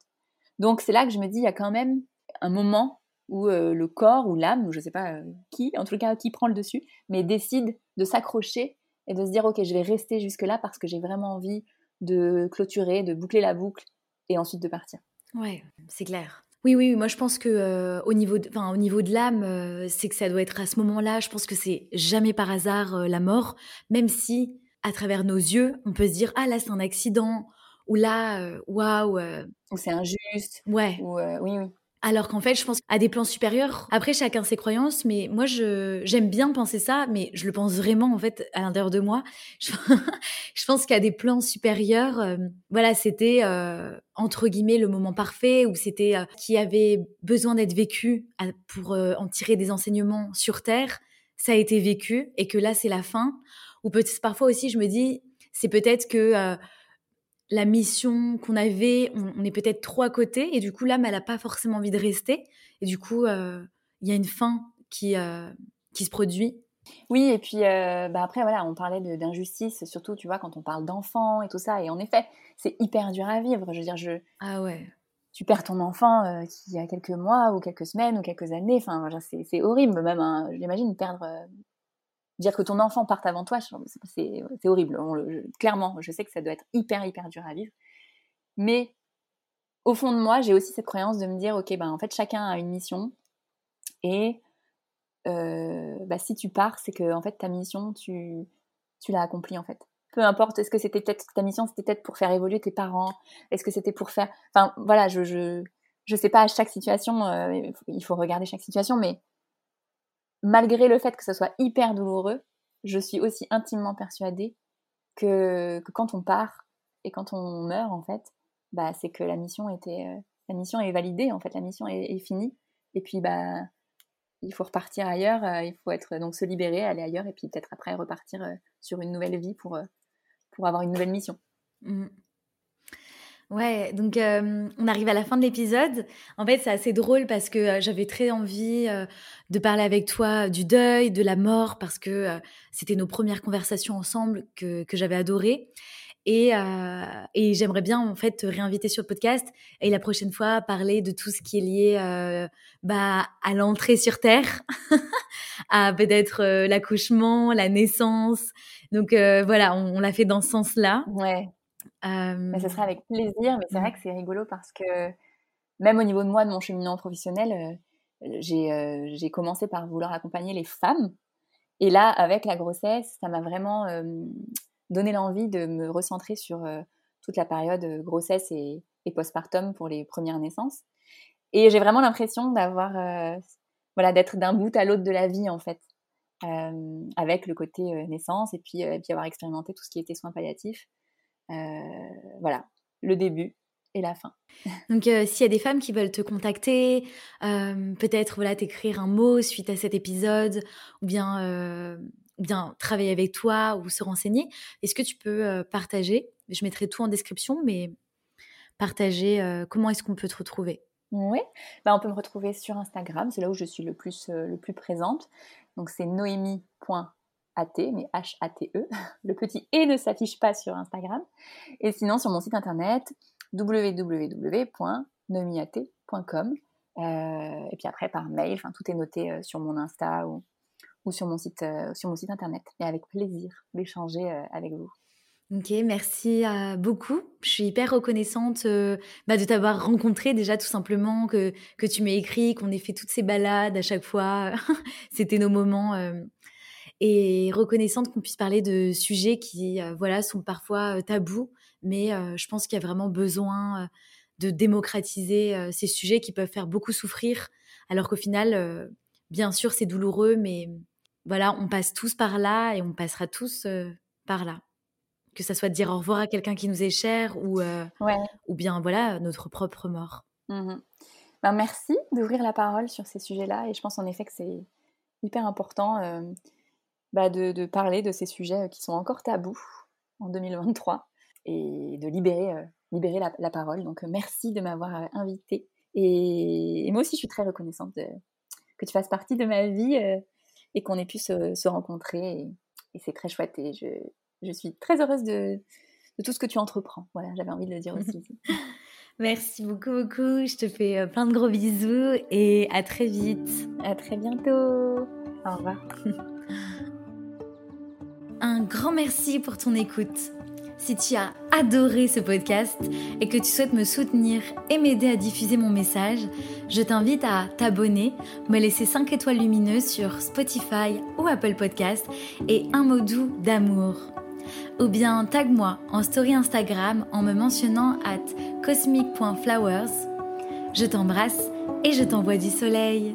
Donc c'est là que je me dis, il y a quand même un moment où le corps ou l'âme, ou je sais pas qui, en tout cas qui prend le dessus, mais décide de s'accrocher et de se dire ok, je vais rester jusque là parce que j'ai vraiment envie de clôturer, de boucler la boucle et ensuite de partir. Ouais, c'est clair. Oui, oui, moi je pense que euh, au niveau de, au niveau de l'âme, euh, c'est que ça doit être à ce moment-là. Je pense que c'est jamais par hasard euh, la mort, même si à travers nos yeux, on peut se dire ah là c'est un accident ou là waouh ou c'est injuste. Ouais. Ou, oui, oui. Alors qu'en fait, je pense à des plans supérieurs. Après, chacun ses croyances, mais moi, je j'aime bien penser ça, mais je le pense vraiment en fait à l'intérieur de moi. Je, pense qu'à des plans supérieurs, euh, voilà, c'était euh, entre guillemets le moment parfait, ou c'était euh, qui avait besoin d'être vécu pour en tirer des enseignements sur terre. Ça a été vécu et que là, c'est la fin. Ou peut-être parfois aussi, je me dis, c'est peut-être que la mission qu'on avait, on, est peut-être trop à côté. Et du coup l'âme elle n'a pas forcément envie de rester. Et du coup euh, il y a une fin qui euh, qui se produit. Oui et puis euh, bah après voilà on parlait d'injustice surtout tu vois quand on parle d'enfants et tout ça. Et en effet c'est hyper dur à vivre. Je veux dire je ah ouais. tu perds ton enfant qui a quelques mois ou quelques semaines ou quelques années. Enfin c'est horrible même hein, j'imagine perdre dire que ton enfant parte avant toi, c'est horrible. clairement, je sais que ça doit être hyper, hyper dur à vivre. Mais au fond de moi, j'ai aussi cette croyance de me dire, ok, ben en fait, chacun a une mission et bah, si tu pars, c'est que en fait ta mission, tu, tu l'as accomplie en fait. Peu importe, est-ce que c'était peut-être ta mission, c'était peut-être pour faire évoluer tes parents, est-ce que c'était pour faire, enfin voilà, je je je sais pas à chaque situation, il faut regarder chaque situation, mais malgré le fait que ce soit hyper douloureux, je suis aussi intimement persuadée que, quand on part et quand on meurt en fait, bah c'est que la mission était la mission est validée en fait, la mission est, finie et puis bah il faut repartir ailleurs, euh, il faut être donc se libérer, aller ailleurs et puis peut-être après repartir euh, sur une nouvelle vie pour, euh, pour avoir une nouvelle mission. Mmh. Ouais, donc on arrive à la fin de l'épisode. En fait, c'est assez drôle parce que j'avais très envie de parler avec toi du deuil, de la mort, parce que c'était nos premières conversations ensemble que, que j'avais adorées. Et, euh, et j'aimerais bien en fait te réinviter sur le podcast et la prochaine fois parler de tout ce qui est lié euh, bah, à l'entrée sur Terre, à peut-être euh, l'accouchement, la naissance. Donc euh, voilà, on, on l'a fait dans ce sens-là. Ouais. Mais ce serait avec plaisir, mais c'est vrai que c'est rigolo parce que même au niveau de moi, de mon cheminement professionnel, j'ai commencé par vouloir accompagner les femmes. Et là, avec la grossesse, ça m'a vraiment donner l'envie de me recentrer sur toute la période grossesse et, postpartum pour les premières naissances. Et j'ai vraiment l'impression d'avoir, euh, voilà, d'être d'un bout à l'autre de la vie en fait, avec le côté naissance et puis, et puis avoir expérimenté tout ce qui était soins palliatifs. Voilà, le début et la fin. Donc, s'il y a des femmes qui veulent te contacter, peut-être voilà t'écrire un mot suite à cet épisode, ou bien bien travailler avec toi ou se renseigner, est-ce que tu peux euh, partager? Je mettrai tout en description, mais partager euh, comment est-ce qu'on peut te retrouver? Oui, bah, on peut me retrouver sur Instagram, c'est là où je suis le plus, euh, le plus présente. Donc c'est noémie.at, mais H-A-T-E. Le petit E ne s'affiche pas sur Instagram. Et sinon sur mon site internet www.noemiat.com. et puis après par mail, tout est noté sur mon Insta ou, sur mon site, euh, sur mon site internet. Et avec plaisir d'échanger euh, avec vous. Ok, merci euh, beaucoup. Je suis hyper reconnaissante bah, de t'avoir rencontré déjà tout simplement, que, que tu m'aies écrit, qu'on ait fait toutes ces balades à chaque fois. C'était nos moments. Et reconnaissante qu'on puisse parler de sujets qui voilà, sont parfois tabous, mais je pense qu'il y a vraiment besoin de démocratiser ces sujets qui peuvent faire beaucoup souffrir, alors qu'au final, bien sûr, c'est douloureux, mais voilà, on passe tous par là et on passera tous euh, par là. Que ça soit de dire au revoir à quelqu'un qui nous est cher ou, euh, ou bien voilà notre propre mort. Mmh ben, merci d'ouvrir la parole sur ces sujets-là et je pense en effet que c'est hyper important euh, bah, de, parler de ces sujets qui sont encore tabous en 2023 et de libérer, libérer la, parole. Donc merci de m'avoir invité et, moi aussi je suis très reconnaissante que tu fasses partie de ma vie et qu'on ait pu se, rencontrer. Et, c'est très chouette. Et je, je, suis très heureuse de, de tout ce que tu entreprends. Voilà, j'avais envie de le dire aussi. Merci beaucoup, beaucoup. Je te fais euh, plein de gros bisous et à très vite. À très bientôt. Au revoir. Un grand merci pour ton écoute. Si tu as adoré ce podcast et que tu souhaites me soutenir et m'aider à diffuser mon message, je t'invite à t'abonner, me laisser 5 étoiles lumineuses sur Spotify ou Apple Podcast et un mot doux d'amour. Ou bien tag-moi en story Instagram en me mentionnant at cosmic.flowers. Je t'embrasse et je t'envoie du soleil.